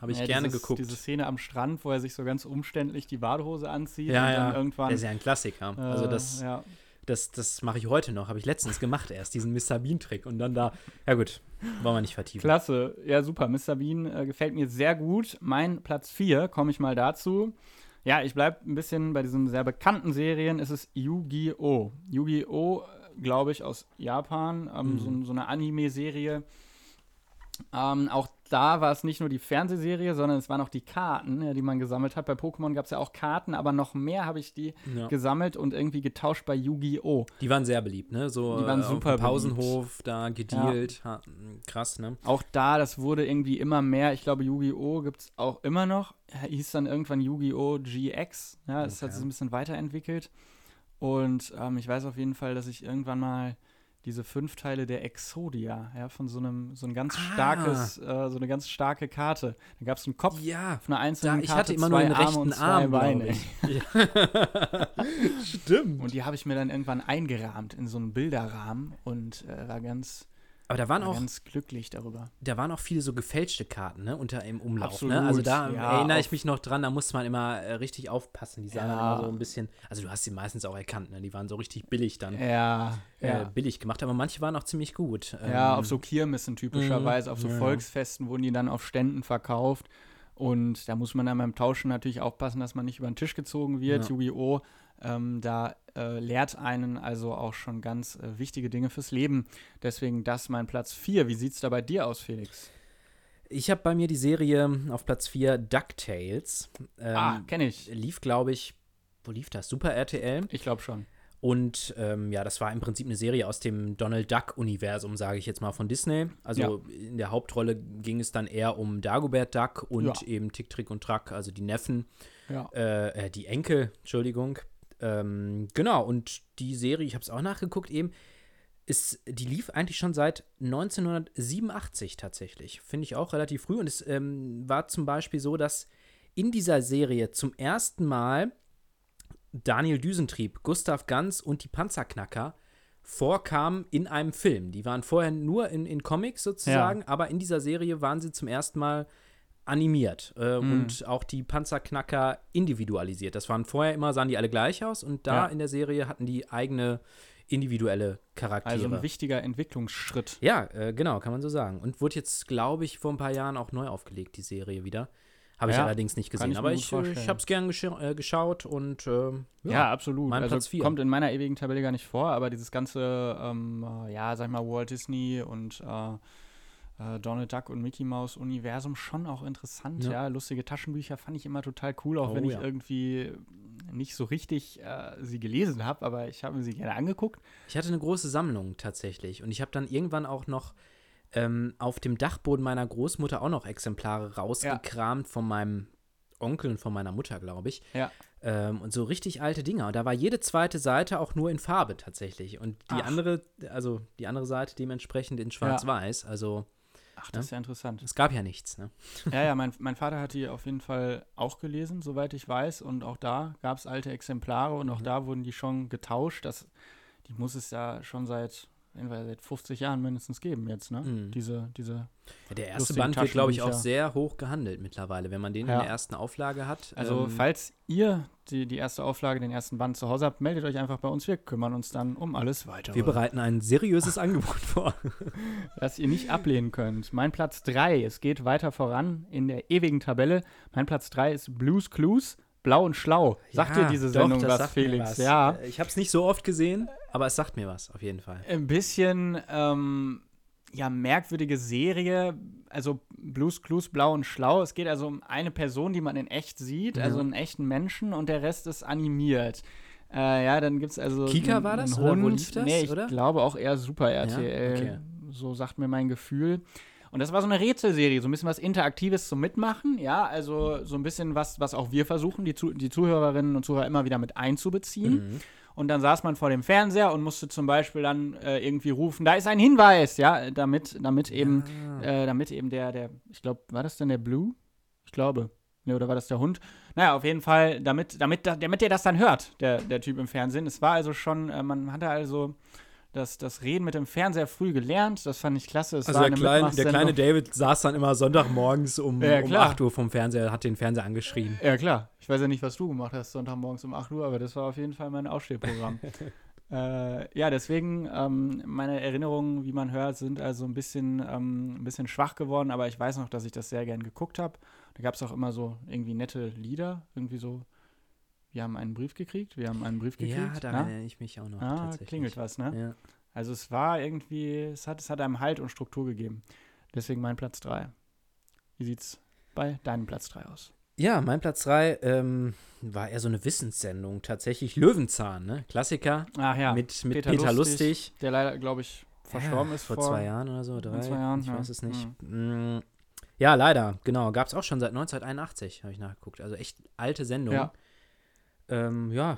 Habe ich ja, gerne dieses, geguckt. Diese Szene am Strand, wo er sich so ganz umständlich die Badehose anzieht ja, und ja. dann irgendwann. Der ist ja ein Klassiker. also äh, das, ja. das, das mache ich heute noch. Habe ich letztens gemacht erst, diesen Mr. Bean-Trick. Und dann da, ja gut, wollen wir nicht vertiefen. Klasse, ja super. Mr. Bean äh, gefällt mir sehr gut. Mein Platz 4, komme ich mal dazu. Ja, ich bleibe ein bisschen bei diesen sehr bekannten Serien. Es ist Yu-Gi-Oh! Yu-Gi-Oh! glaube ich, aus Japan, ähm, Mhm. so, so eine Anime-Serie. Ähm, auch da war es nicht nur die Fernsehserie, sondern es waren auch die Karten, ja, die man gesammelt hat. Bei Pokémon gab es ja auch Karten, aber noch mehr habe ich die Ja. gesammelt und irgendwie getauscht bei Yu-Gi-Oh! Die waren sehr beliebt, ne? So Die waren äh, auf super Pausenhof, da gedealt. Ha, krass, ne? Auch da, das wurde irgendwie immer mehr. Ich glaube, Yu-Gi-Oh! gibt es auch immer noch. Ja, hieß dann irgendwann Yu-Gi-Oh! GX. Ja, das hat Okay. sich ein bisschen weiterentwickelt. Und ähm, ich weiß auf jeden Fall, dass ich irgendwann mal diese fünf Teile der Exodia, ja, von so einem, so ein ganz Ah. starkes, äh, so eine ganz starke Karte. Da gab es einen Kopf Ja, auf einer da, einzelnen ich Karte, hatte immer zwei nur den Arme rechten und zwei Arm, Beine. Ja. Stimmt. Und die habe ich mir dann irgendwann eingerahmt in so einen Bilderrahmen und äh, war ganz, Aber da waren war auch, ganz glücklich darüber. da waren auch viele so gefälschte Karten, ne? Unter im Umlauf. Absolut, Ne? Also da ja, erinnere auf- ich mich noch dran, da musste man immer äh, richtig aufpassen. Die sahen dann Ja. immer so ein bisschen, also du hast sie meistens auch erkannt, ne? Die waren so richtig billig dann. Ja, Äh, ja. billig gemacht, aber manche waren auch ziemlich gut. Ja, Ähm, auf so Kirmessen typischerweise, Mhm. auf so. Volksfesten wurden die dann auf Ständen verkauft. Und da muss man dann beim Tauschen natürlich aufpassen, dass man nicht über den Tisch gezogen wird. Yu-Gi-Oh! Ähm, da äh, lehrt einen also auch schon ganz äh, wichtige Dinge fürs Leben. Deswegen das mein Platz 4. Wie sieht's da bei dir aus, Felix? Ich habe bei mir die Serie auf Platz 4 DuckTales. Ähm, ah, kenne ich. Lief, glaube ich, wo lief das? Super RTL. Ich glaube schon. Und ähm, ja, das war im Prinzip eine Serie aus dem Donald Duck-Universum, sage ich jetzt mal von Disney. Also in der Hauptrolle ging es dann eher um Dagobert Duck und Ja. eben Tick, Trick und Track, also die Neffen, Ja. äh, äh, die Enkel, Entschuldigung. Ähm, genau, und die Serie, ich habe es auch nachgeguckt eben, ist, die lief eigentlich schon seit 1987 tatsächlich. Finde ich auch relativ früh. Und es ähm, war zum Beispiel so, dass in dieser Serie zum ersten Mal Daniel Düsentrieb, Gustav Ganz und die Panzerknacker vorkamen in einem Film. Die waren vorher nur in, in Comics sozusagen, aber in dieser Serie waren sie zum ersten Mal animiert äh, Mhm. und auch die Panzerknacker individualisiert. Das waren vorher immer, sahen die alle gleich aus und da Ja. in der Serie hatten die eigene individuelle Charaktere. Also ein wichtiger Entwicklungsschritt. ja, äh, genau, kann man so sagen. Und wurde jetzt, glaube ich, vor ein paar Jahren auch neu aufgelegt, die Serie wieder. Habe ich Ja, allerdings nicht gesehen. ich Aber ich, äh, ich habe es gern äh, geschaut und ähm, Ja, absolut. mein also Platz vier. kommt in meiner ewigen Tabelle gar nicht vor, aber dieses ganze, ähm, äh, ja, sag ich mal, Walt Disney und äh, äh, Donald Duck und Mickey Mouse Universum schon auch interessant. Ja. Ja. lustige Taschenbücher fand ich immer total cool, auch Oh, wenn ich ja. irgendwie nicht so richtig äh, sie gelesen habe, aber ich habe mir sie gerne angeguckt. Ich hatte eine große Sammlung tatsächlich. Und ich habe dann irgendwann auch noch ähm, auf dem Dachboden meiner Großmutter auch noch Exemplare rausgekramt von meinem Onkel und von meiner Mutter, glaube ich. Ja. Ähm, und so richtig alte Dinger. Und da war jede zweite Seite auch nur in Farbe tatsächlich. Und die Ach. andere, also die andere Seite dementsprechend in Schwarz-Weiß. Also Ach, das ist ja interessant. es gab ja nichts, ne? ja, ja, mein, mein Vater hat die auf jeden Fall auch gelesen, soweit ich weiß. Und auch da gab es alte Exemplare und auch Mhm. da wurden die schon getauscht. Das, die muss es ja schon seit, seit 50 Jahren mindestens geben jetzt, ne? Mhm. Diese, diese, Ja, der erste Band wird, glaube ich, auch sehr hoch gehandelt mittlerweile, wenn man den in Ja. der ersten Auflage hat. also ähm, falls ihr die, die erste Auflage, den ersten Band zu Hause habt, meldet euch einfach bei uns. Wir kümmern uns dann um alles weitere. wir bereiten ein seriöses Angebot vor. das ihr nicht ablehnen könnt. Mein Platz 3, es geht weiter voran in der ewigen Tabelle. Mein Platz 3 ist Blues Clues, Blau und Schlau. Sagt Ja, dir diese doch, Sendung das was, sagt mir Felix? was. Ja. Ich habe es nicht so oft gesehen, aber es sagt mir was, auf jeden Fall. Ein bisschen, ähm, ja, merkwürdige Serie. Also Blues Clues, Blau und Schlau. Es geht also um eine Person, die man in echt sieht, Ja. also einen echten Menschen und der Rest ist animiert. Äh, ja, dann gibt es also. Kika einen- war das, einen oder wo Hund. lief das, Nee, ich oder? glaube auch eher Super RTL. okay. So sagt mir mein Gefühl. Und das war so eine Rätselserie, so ein bisschen was Interaktives zum Mitmachen, ja, also so ein bisschen was, was auch wir versuchen, die, Zu die Zuhörerinnen und Zuhörer immer wieder mit einzubeziehen. Mhm. Und dann saß man vor dem Fernseher und musste zum Beispiel dann äh, irgendwie rufen, da ist ein Hinweis, ja, damit, damit eben, Ah. äh, damit eben der, der, ich glaube, war das denn der Blue? Ich glaube. Ne, oder war das der Hund? Naja, auf jeden Fall, damit, damit, da- damit der das dann hört, der, der Typ im Fernsehen. Es war also schon, äh, man hatte also das, das Reden mit dem Fernseher früh gelernt. Das fand ich klasse. Es Also der, klein, der kleine. David saß dann immer Sonntagmorgens um, Ja, um klar. 8 Uhr vom Fernseher, hat den Fernseher angeschrien. Ja, klar. Ich weiß ja nicht, was du gemacht hast Sonntagmorgens um 8 Uhr, aber das war auf jeden Fall mein Aufstehprogramm. äh, ja, deswegen, ähm, meine Erinnerungen, wie man hört, sind also ein bisschen, ähm, ein bisschen schwach geworden, aber ich weiß noch, dass ich das sehr gern geguckt habe. Da gab es auch immer so irgendwie nette Lieder, irgendwie so, wir haben einen Brief gekriegt, wir haben einen Brief gekriegt. Ja, daran ja? erinnere ich mich auch noch. Ah, klingelt was, ne? Ja. Also es war irgendwie, es hat, es hat einem Halt und Struktur gegeben. Deswegen mein Platz 3. Wie sieht's bei deinem Platz 3 aus? ja, mein Platz 3 ähm, war eher so eine Wissenssendung. Tatsächlich Löwenzahn, ne? Klassiker Ach ja, mit, mit Peter Peter, Lustig. Lustig. der leider, glaube ich, verstorben ja, ist vor, zwei Jahren oder so, drei. zwei Jahren, ich ja. weiß es nicht. Mm, Ja, leider, genau. Gab es auch schon seit 1981, habe ich nachgeguckt. Also echt alte Sendung. Ja. Ähm, ja,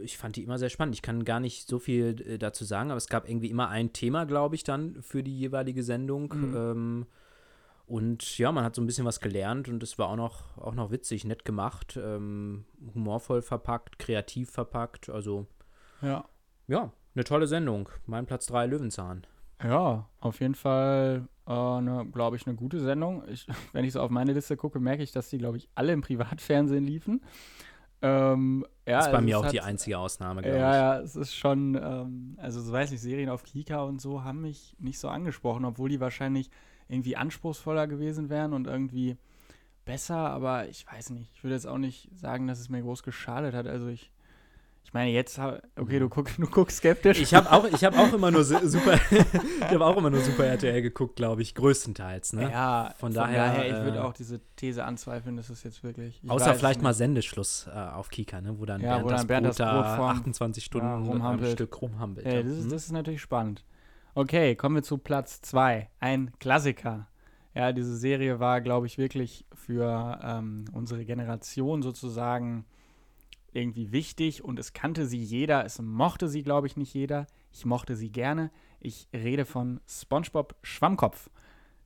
ich fand die immer sehr spannend. Ich kann gar nicht so viel äh, dazu sagen, aber es gab irgendwie immer ein Thema, glaube ich, dann für die jeweilige Sendung. Mhm. Ähm, und ja, man hat so ein bisschen was gelernt und es war auch noch, auch noch witzig, nett gemacht, ähm, humorvoll verpackt, kreativ verpackt. Also Ja. ja, eine tolle Sendung. Mein Platz 3 Löwenzahn. Ja, auf jeden Fall, äh, ne, glaube ich, eine gute Sendung. Ich, wenn ich so auf meine Liste gucke, merke ich, dass die, glaube ich, alle im Privatfernsehen liefen. Ähm, ja, ist bei also mir auch hat- die einzige Ausnahme, glaube Ja, ich. ja, es ist schon, ähm, also so weiß nicht, Serien auf Kika und so haben mich nicht so angesprochen, obwohl die wahrscheinlich irgendwie anspruchsvoller gewesen wären und irgendwie besser, aber ich weiß nicht. Ich würde jetzt auch nicht sagen, dass es mir groß geschadet hat. Also ich, ich meine, jetzt, okay, du, guck, du guckst skeptisch. Ich habe auch, ich hab auch immer nur su- super, ich habe auch immer nur super RTL geguckt, glaube ich, größtenteils. Ne? Ja, Von daher, ich würde äh, auch diese These anzweifeln, dass es jetzt wirklich. ich Außer vielleicht es mal nicht. Sendeschluss äh, auf Kika, ne? wo dann Ja, Bernd, wo das, dann Bernd Brot das da Brot vorm- 28 Stunden Ja, am rumhampelt. Stück rumhampelt. Ja. das, ist, Mhm. das ist natürlich spannend. Okay, kommen wir zu Platz 2. Ein Klassiker. Ja, diese Serie war, glaube ich, wirklich für ähm, unsere Generation sozusagen irgendwie wichtig und es kannte sie jeder. Es mochte sie, glaube ich, nicht jeder. Ich mochte sie gerne. Ich rede von SpongeBob Schwammkopf.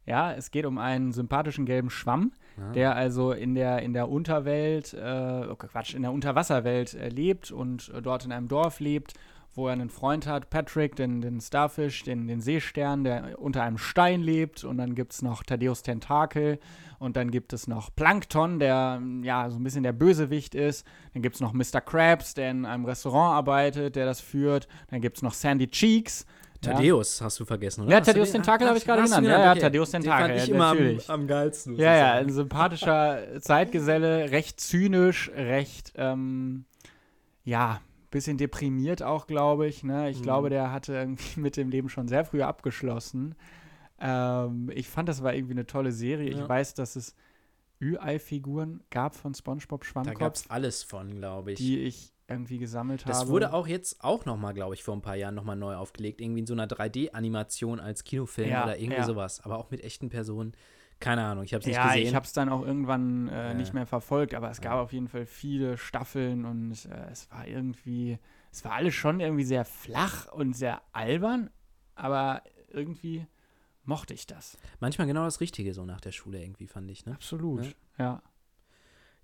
Ja, es geht um einen sympathischen gelben Schwamm, Ja. der also in der, in der Unterwelt, äh, oh Quatsch, in der Unterwasserwelt äh, lebt und äh, dort in einem Dorf lebt, wo er einen Freund hat, Patrick, den, den Starfish, den, den Seestern, der unter einem Stein lebt. Und dann gibt es noch Thaddeus Tentakel. Und dann gibt es noch Plankton, der ja so ein bisschen der Bösewicht ist. Dann gibt es noch Mr. Krabs, der in einem Restaurant arbeitet, der das führt. Dann gibt es noch Sandy Cheeks. Thaddeus hast du vergessen, oder? Ja, Hast Thaddeus den- Tentakel habe ich gerade genannt. Ja, ja, Okay. Thaddeus Den Tentakel, fand ich ja, immer am, natürlich. am geilsten. muss Ja, ja, ein sympathischer Zeitgeselle, recht zynisch, recht, ähm, ja, bisschen deprimiert auch, glaube ich. Ne? Ich Mhm. glaube, der hatte irgendwie mit dem Leben schon sehr früh abgeschlossen. Ähm, ich fand, das war irgendwie eine tolle Serie. Ja. Ich weiß, dass es Ü-Ei-Figuren gab von SpongeBob Da gab Schwammkopf, es alles von, glaube ich. die ich irgendwie gesammelt das habe. wurde auch jetzt auch noch mal, glaube ich, vor ein paar Jahren noch mal neu aufgelegt. Irgendwie in so einer 3D-Animation als Kinofilm Ja, oder irgendwie ja. sowas. Aber auch mit echten Personen. Keine Ahnung, ich habe es nicht ja, gesehen. ich habe es dann auch irgendwann äh, Ja. nicht mehr verfolgt, aber es gab Ja. auf jeden Fall viele Staffeln und äh, es war irgendwie, es war alles schon irgendwie sehr flach und sehr albern, aber irgendwie mochte ich das. Manchmal genau das Richtige so nach der Schule irgendwie, fand ich. Ne? Absolut. Ja. Ja.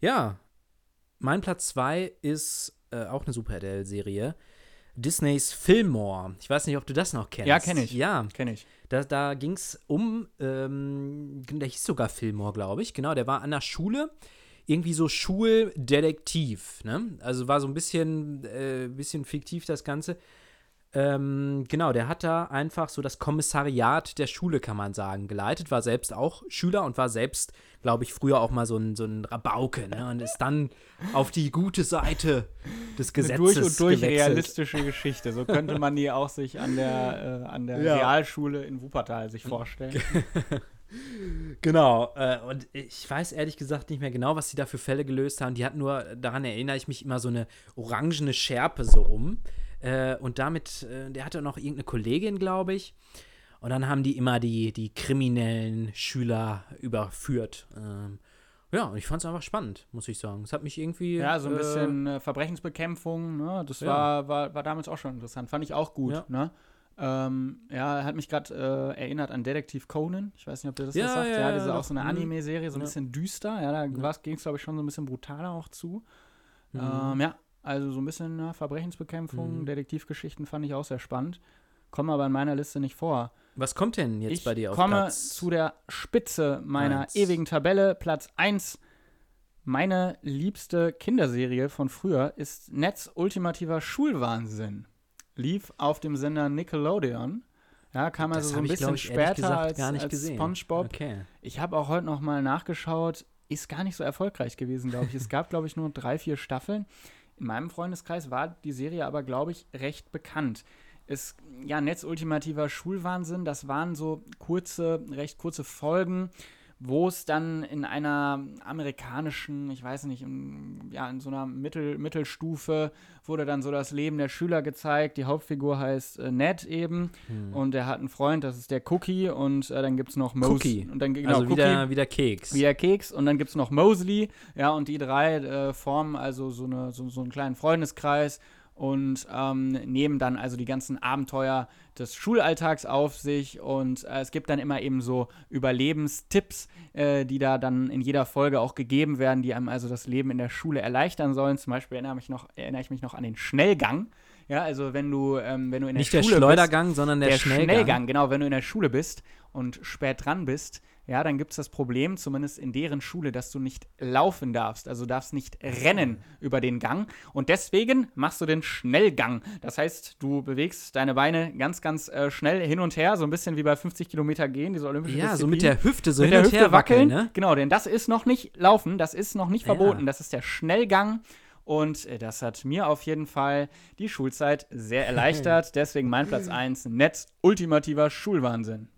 Ja, mein Platz 2 ist äh, auch eine Super RTL-Serie. Disneys Fillmore. Ich weiß nicht, ob du das noch kennst. Ja, kenn ich. Ja, Kenne ich. da, da ging es um, ähm, der hieß sogar Fillmore, glaube ich. Genau, der war an der Schule. Irgendwie so Schuldetektiv, ne? Also war so ein bisschen, äh, bisschen fiktiv das Ganze. Ähm, genau, der hat da einfach so das Kommissariat der Schule, kann man sagen, geleitet. War selbst auch Schüler und war selbst, glaube ich, früher auch mal so ein, so ein Rabauke, ne? Und ist dann auf die gute Seite des Eine Gesetzes durch und durch gewechselt. realistische Geschichte. So könnte man die auch sich an der, äh, an der Ja. Realschule in Wuppertal sich vorstellen. Genau, äh, und ich weiß ehrlich gesagt nicht mehr genau, was sie da für Fälle gelöst haben. Die hatten nur, daran erinnere ich mich immer, so eine orangene Schärpe so um. Äh, und damit, äh, der hatte noch irgendeine Kollegin, glaube ich. Und dann haben die immer die, die kriminellen Schüler überführt. Ähm, ja, und ich fand es einfach spannend, muss ich sagen. Es hat mich irgendwie. Ja, so ein äh, bisschen äh, Verbrechensbekämpfung, ne? Das Ja. war, war, war damals auch schon interessant. Fand ich auch gut, Ja. ne? Ähm, ja, hat mich gerade äh, erinnert an Detektiv Conan. Ich weiß nicht, ob der das Ja, sagt. ja, Ja, ja, diese auch so eine Mhm. Anime-Serie, so ein bisschen düster. Ja, da Ja. ging es, glaube ich, schon so ein bisschen brutaler auch zu. Mhm. Ähm, ja, also so ein bisschen ja, Verbrechensbekämpfung, Mhm. Detektivgeschichten fand ich auch sehr spannend. Kommen aber in meiner Liste nicht vor. Was kommt denn jetzt ich bei dir auf komme Platz? zu der Spitze meiner Eins. ewigen Tabelle. Platz 1. Meine liebste Kinderserie von früher ist Netz ultimativer Schulwahnsinn. Lief auf dem Sender Nickelodeon. Ja, kam also so ein bisschen ich, später gesagt als, gar nicht als. SpongeBob. Okay. Ich habe auch heute noch mal nachgeschaut. Ist gar nicht so erfolgreich gewesen, glaube ich. es gab, glaube ich, nur drei, vier Staffeln. In meinem Freundeskreis war die Serie aber, glaube ich, recht bekannt. Es, ja, Netz ultimativer Schulwahnsinn, das waren so kurze, recht kurze Folgen, wo es dann in einer amerikanischen, ich weiß nicht, in, ja, in so einer Mittel, Mittelstufe wurde dann so das Leben der Schüler gezeigt. Die Hauptfigur heißt äh, Ned eben Hm. und er hat einen Freund, das ist der Cookie und äh, dann gibt es noch Mos Cookie. Und dann, genau, also Cookie, wieder, wieder Keks. wie der Keks und dann gibt es noch Mosley, ja, und die drei äh, formen also so, eine, so, so einen kleinen Freundeskreis und ähm, nehmen dann also die ganzen Abenteuer des Schulalltags auf sich und äh, es gibt dann immer eben so Überlebenstipps, äh, die da dann in jeder Folge auch gegeben werden, die einem also das Leben in der Schule erleichtern sollen. Zum Beispiel erinnere, mich noch, erinnere ich mich noch an den Schnellgang. Ja, also wenn du, ähm, wenn du in der Nicht der Schule bist, Schleudergang, sondern der, der Schnellgang. Schnellgang, genau, wenn du in der Schule bist und spät dran bist, ja, dann gibt es das Problem, zumindest in deren Schule, dass du nicht laufen darfst, also darfst nicht rennen über den Gang und deswegen machst du den Schnellgang. Das heißt, du bewegst deine Beine ganz, ganz äh, schnell hin und her, so ein bisschen wie bei 50 Kilometer gehen, diese olympische Ja, so Disziplin. mit der Hüfte so Mit hin und Hüfte her wackeln, ne? Genau, denn das ist noch nicht laufen, das ist noch nicht Ja. verboten, das ist der Schnellgang. Und äh, das hat mir auf jeden Fall die Schulzeit sehr erleichtert. Deswegen mein Platz 1, Netz ultimativer Schulwahnsinn.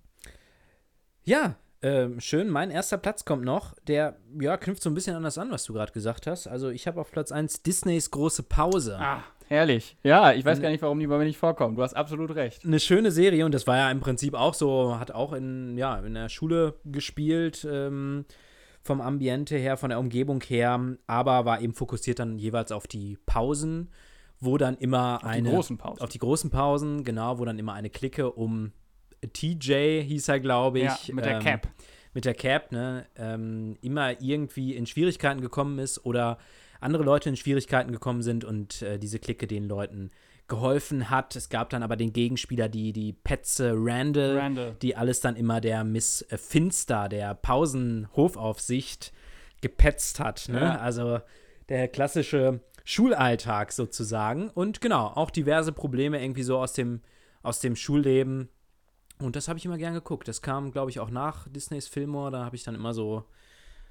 Ja, ähm, schön. Mein erster Platz kommt noch. Der, ja, knüpft so ein bisschen an das an, was du gerade gesagt hast. Also ich habe auf Platz 1 Disneys große Pause. Ah, herrlich. Ja, ich weiß gar nicht, warum die bei mir nicht vorkommen. Du hast absolut recht. Eine schöne Serie und das war ja im Prinzip auch so, hat auch in, ja, in der Schule gespielt, ähm, vom Ambiente her, von der Umgebung her, aber war eben fokussiert dann jeweils auf die Pausen, wo dann immer Auf eine. die großen Pausen. Auf die großen Pausen, genau, wo dann immer eine Clique um TJ hieß er, glaube ich. ja, mit der ähm, Cap. mit der Cap, ne, ähm, immer irgendwie in Schwierigkeiten gekommen ist oder andere Leute in Schwierigkeiten gekommen sind und äh, diese Clique den Leuten geholfen hat. Es gab dann aber den Gegenspieler, die, die Petze Randall, Randall. die alles dann immer der Miss äh, Finster, der Pausenhofaufsicht, gepetzt hat. Ne? Ja. Also der klassische Schulalltag sozusagen. Und genau, auch diverse Probleme irgendwie so aus dem, aus dem Schulleben. Und das habe ich immer gern geguckt. Das kam, glaube ich, auch nach Disneys Fillmore. Da habe ich dann immer so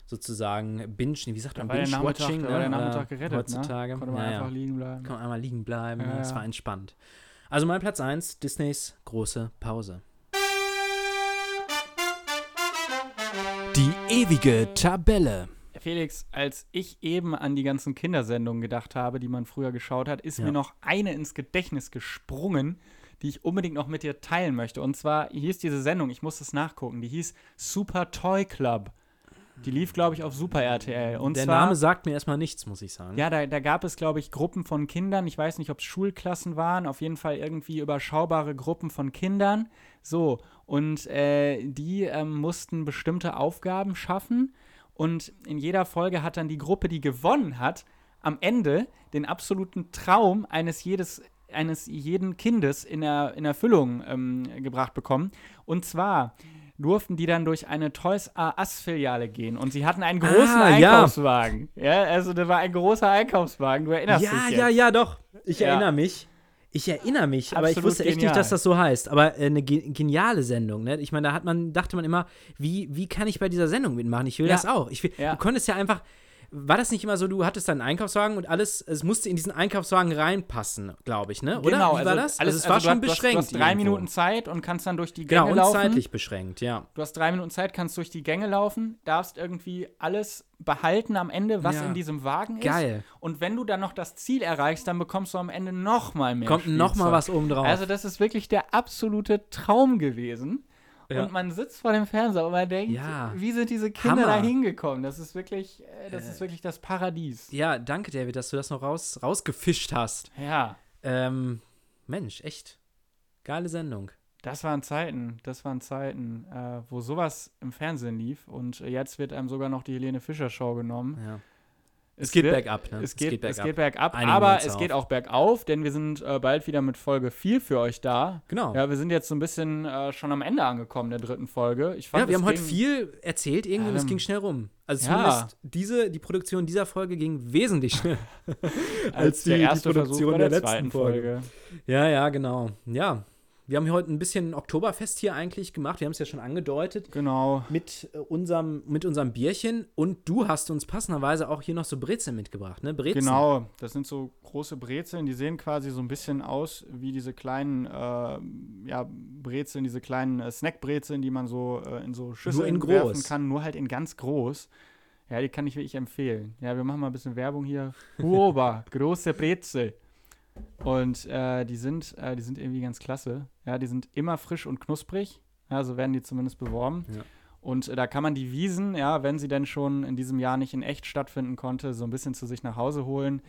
sozusagen Binge, wie sagt man, war der Nachmittag, Binge-Watching, da war der ne? Nachmittag Oder gerettet, Heutzutage. ne? Konnte man Ja, ja. einfach liegen bleiben. Kann man einmal liegen bleiben. Ja, ne? Das ja. war entspannt. Also mein Platz 1, Disneys große Pause. Die ewige Tabelle. Felix, als ich eben an die ganzen Kindersendungen gedacht habe, die man früher geschaut hat, ist Ja. mir noch eine ins Gedächtnis gesprungen, die ich unbedingt noch mit dir teilen möchte. Und zwar hieß diese Sendung, ich muss das nachgucken, die hieß Super Toy Club. Die lief, glaube ich, auf Super RTL. Und Der zwar, Name sagt mir erstmal nichts, muss ich sagen. Ja, da, da gab es, glaube ich, Gruppen von Kindern. Ich weiß nicht, ob es Schulklassen waren. Auf jeden Fall irgendwie überschaubare Gruppen von Kindern. So, und äh, die ähm, mussten bestimmte Aufgaben schaffen. Und in jeder Folge hat dann die Gruppe, die gewonnen hat, am Ende den absoluten Traum eines jedes eines jeden Kindes in, der, in Erfüllung ähm, gebracht bekommen. Und zwar durften die dann durch eine Toys R Us Filiale gehen und sie hatten einen großen Ah, ja. Einkaufswagen. Ja. also da war ein großer Einkaufswagen. Du erinnerst ja, dich ja, jetzt. ja, doch. Ich Ja. erinnere mich. Ich erinnere mich, aber ich Absolut wusste echt genial. nicht, dass das so heißt. Aber äh, eine ge geniale Sendung, ne? Ich meine, da hat man, dachte man immer, wie, wie kann ich bei dieser Sendung mitmachen? Ich will Ja. das auch. Ich will, Ja. Du konntest ja einfach. War das nicht immer so, du hattest deinen Einkaufswagen und alles, es musste in diesen Einkaufswagen reinpassen, glaube ich, ne? Oder? Genau, Wie war also das? Alles, also es war also schon du hast, beschränkt. Du hast drei irgendwo. Minuten Zeit und kannst dann durch die Genau, Gänge und laufen. zeitlich beschränkt, ja. Du hast drei Minuten Zeit, kannst durch die Gänge laufen, darfst irgendwie alles behalten am Ende, was Ja. in diesem Wagen ist. Geil. Und wenn du dann noch das Ziel erreichst, dann bekommst du am Ende noch mal mehr Kommt noch mal Spielzeug. was oben drauf. Also das ist wirklich der absolute Traum gewesen. Ja. Und man sitzt vor dem Fernseher und man denkt, Ja. wie sind diese Kinder Hammer. da hingekommen? Das ist wirklich, äh, das ist wirklich das Paradies. ja, danke, David, dass du das noch raus, rausgefischt hast. Ja, Ähm, Mensch, echt. Geile Sendung. das waren Zeiten, das waren Zeiten, äh, wo sowas im Fernsehen lief. Und äh, jetzt wird einem sogar noch die Helene Fischer Show genommen. Ja. Es geht wird- bergab, ne? Es geht, es bergab. geht bergab, Einigen wir aber uns es auf. geht auch bergauf, denn wir sind äh, bald wieder mit Folge 4 für euch da. Genau. Ja, wir sind jetzt so ein bisschen äh, schon am Ende angekommen der dritten Folge. Ich fand, Ja, wir es haben heute viel erzählt irgendwie Ja, und es ging schnell rum. Also Ja. zumindest diese, die Produktion dieser Folge ging wesentlich schneller als der erste Versuch bei der, zweiten Folge. Ja, ja, genau. Ja, wir haben hier heute ein bisschen Oktoberfest hier eigentlich gemacht. Wir haben es ja schon angedeutet Genau. mit, äh, unserem, mit unserem Bierchen. Und du hast uns passenderweise auch hier noch so Brezeln mitgebracht, ne? Brezeln. Genau, das sind so große Brezeln, die sehen quasi so ein bisschen aus wie diese kleinen, äh, ja, Brezeln, diese kleinen äh, Snackbrezeln, die man so äh, in so Schüsseln in werfen groß. kann, nur halt in ganz groß. Ja, die kann ich wirklich empfehlen. Ja, wir machen mal ein bisschen Werbung hier. Huoba, große Brezel. Und äh, die sind, äh, die sind irgendwie ganz klasse. Ja, die sind immer frisch und knusprig. Ja, so werden die zumindest beworben. Ja. Und äh, da kann man die Wiesen, ja, wenn sie denn schon in diesem Jahr nicht in echt stattfinden konnte, so ein bisschen zu sich nach Hause holen.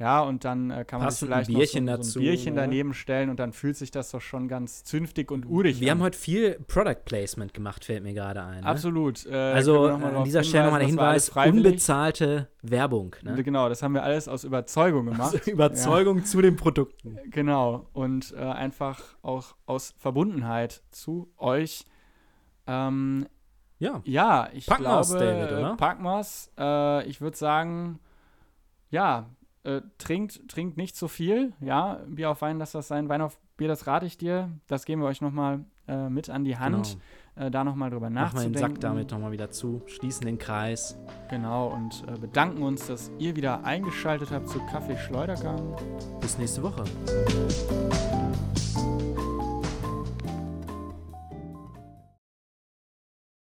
Ja, und dann äh, kann man sich vielleicht ein Bierchen noch so, dazu, so ein Bierchen ne? daneben stellen und dann fühlt sich das doch schon ganz zünftig und urig Wir an. haben heute viel Product Placement gemacht, fällt mir gerade ein. Ne? Absolut. Äh, Also wir äh, an darauf dieser Stelle nochmal der Hinweis: unbezahlte Werbung. Ne? Genau, das haben wir alles aus Überzeugung gemacht. Also Überzeugung zu den Produkten. Genau. Und äh, einfach auch aus Verbundenheit zu euch. Ähm, Ja. ja, ich Packen wir's, glaube, David, oder? äh, packen wir's. Äh, ich würde sagen, ja, äh, trinkt, trinkt nicht zu viel. Ja, Bier auf Wein, lass das sein. Wein auf Bier, das rate ich dir. Das geben wir euch nochmal äh, mit an die Hand, äh, da nochmal drüber Machen wir den nachzudenken. Sack damit nochmal wieder zu, schließen den Kreis. Genau, und äh, bedanken uns, dass ihr wieder eingeschaltet habt zu Kaffee Schleudergang. Bis nächste Woche.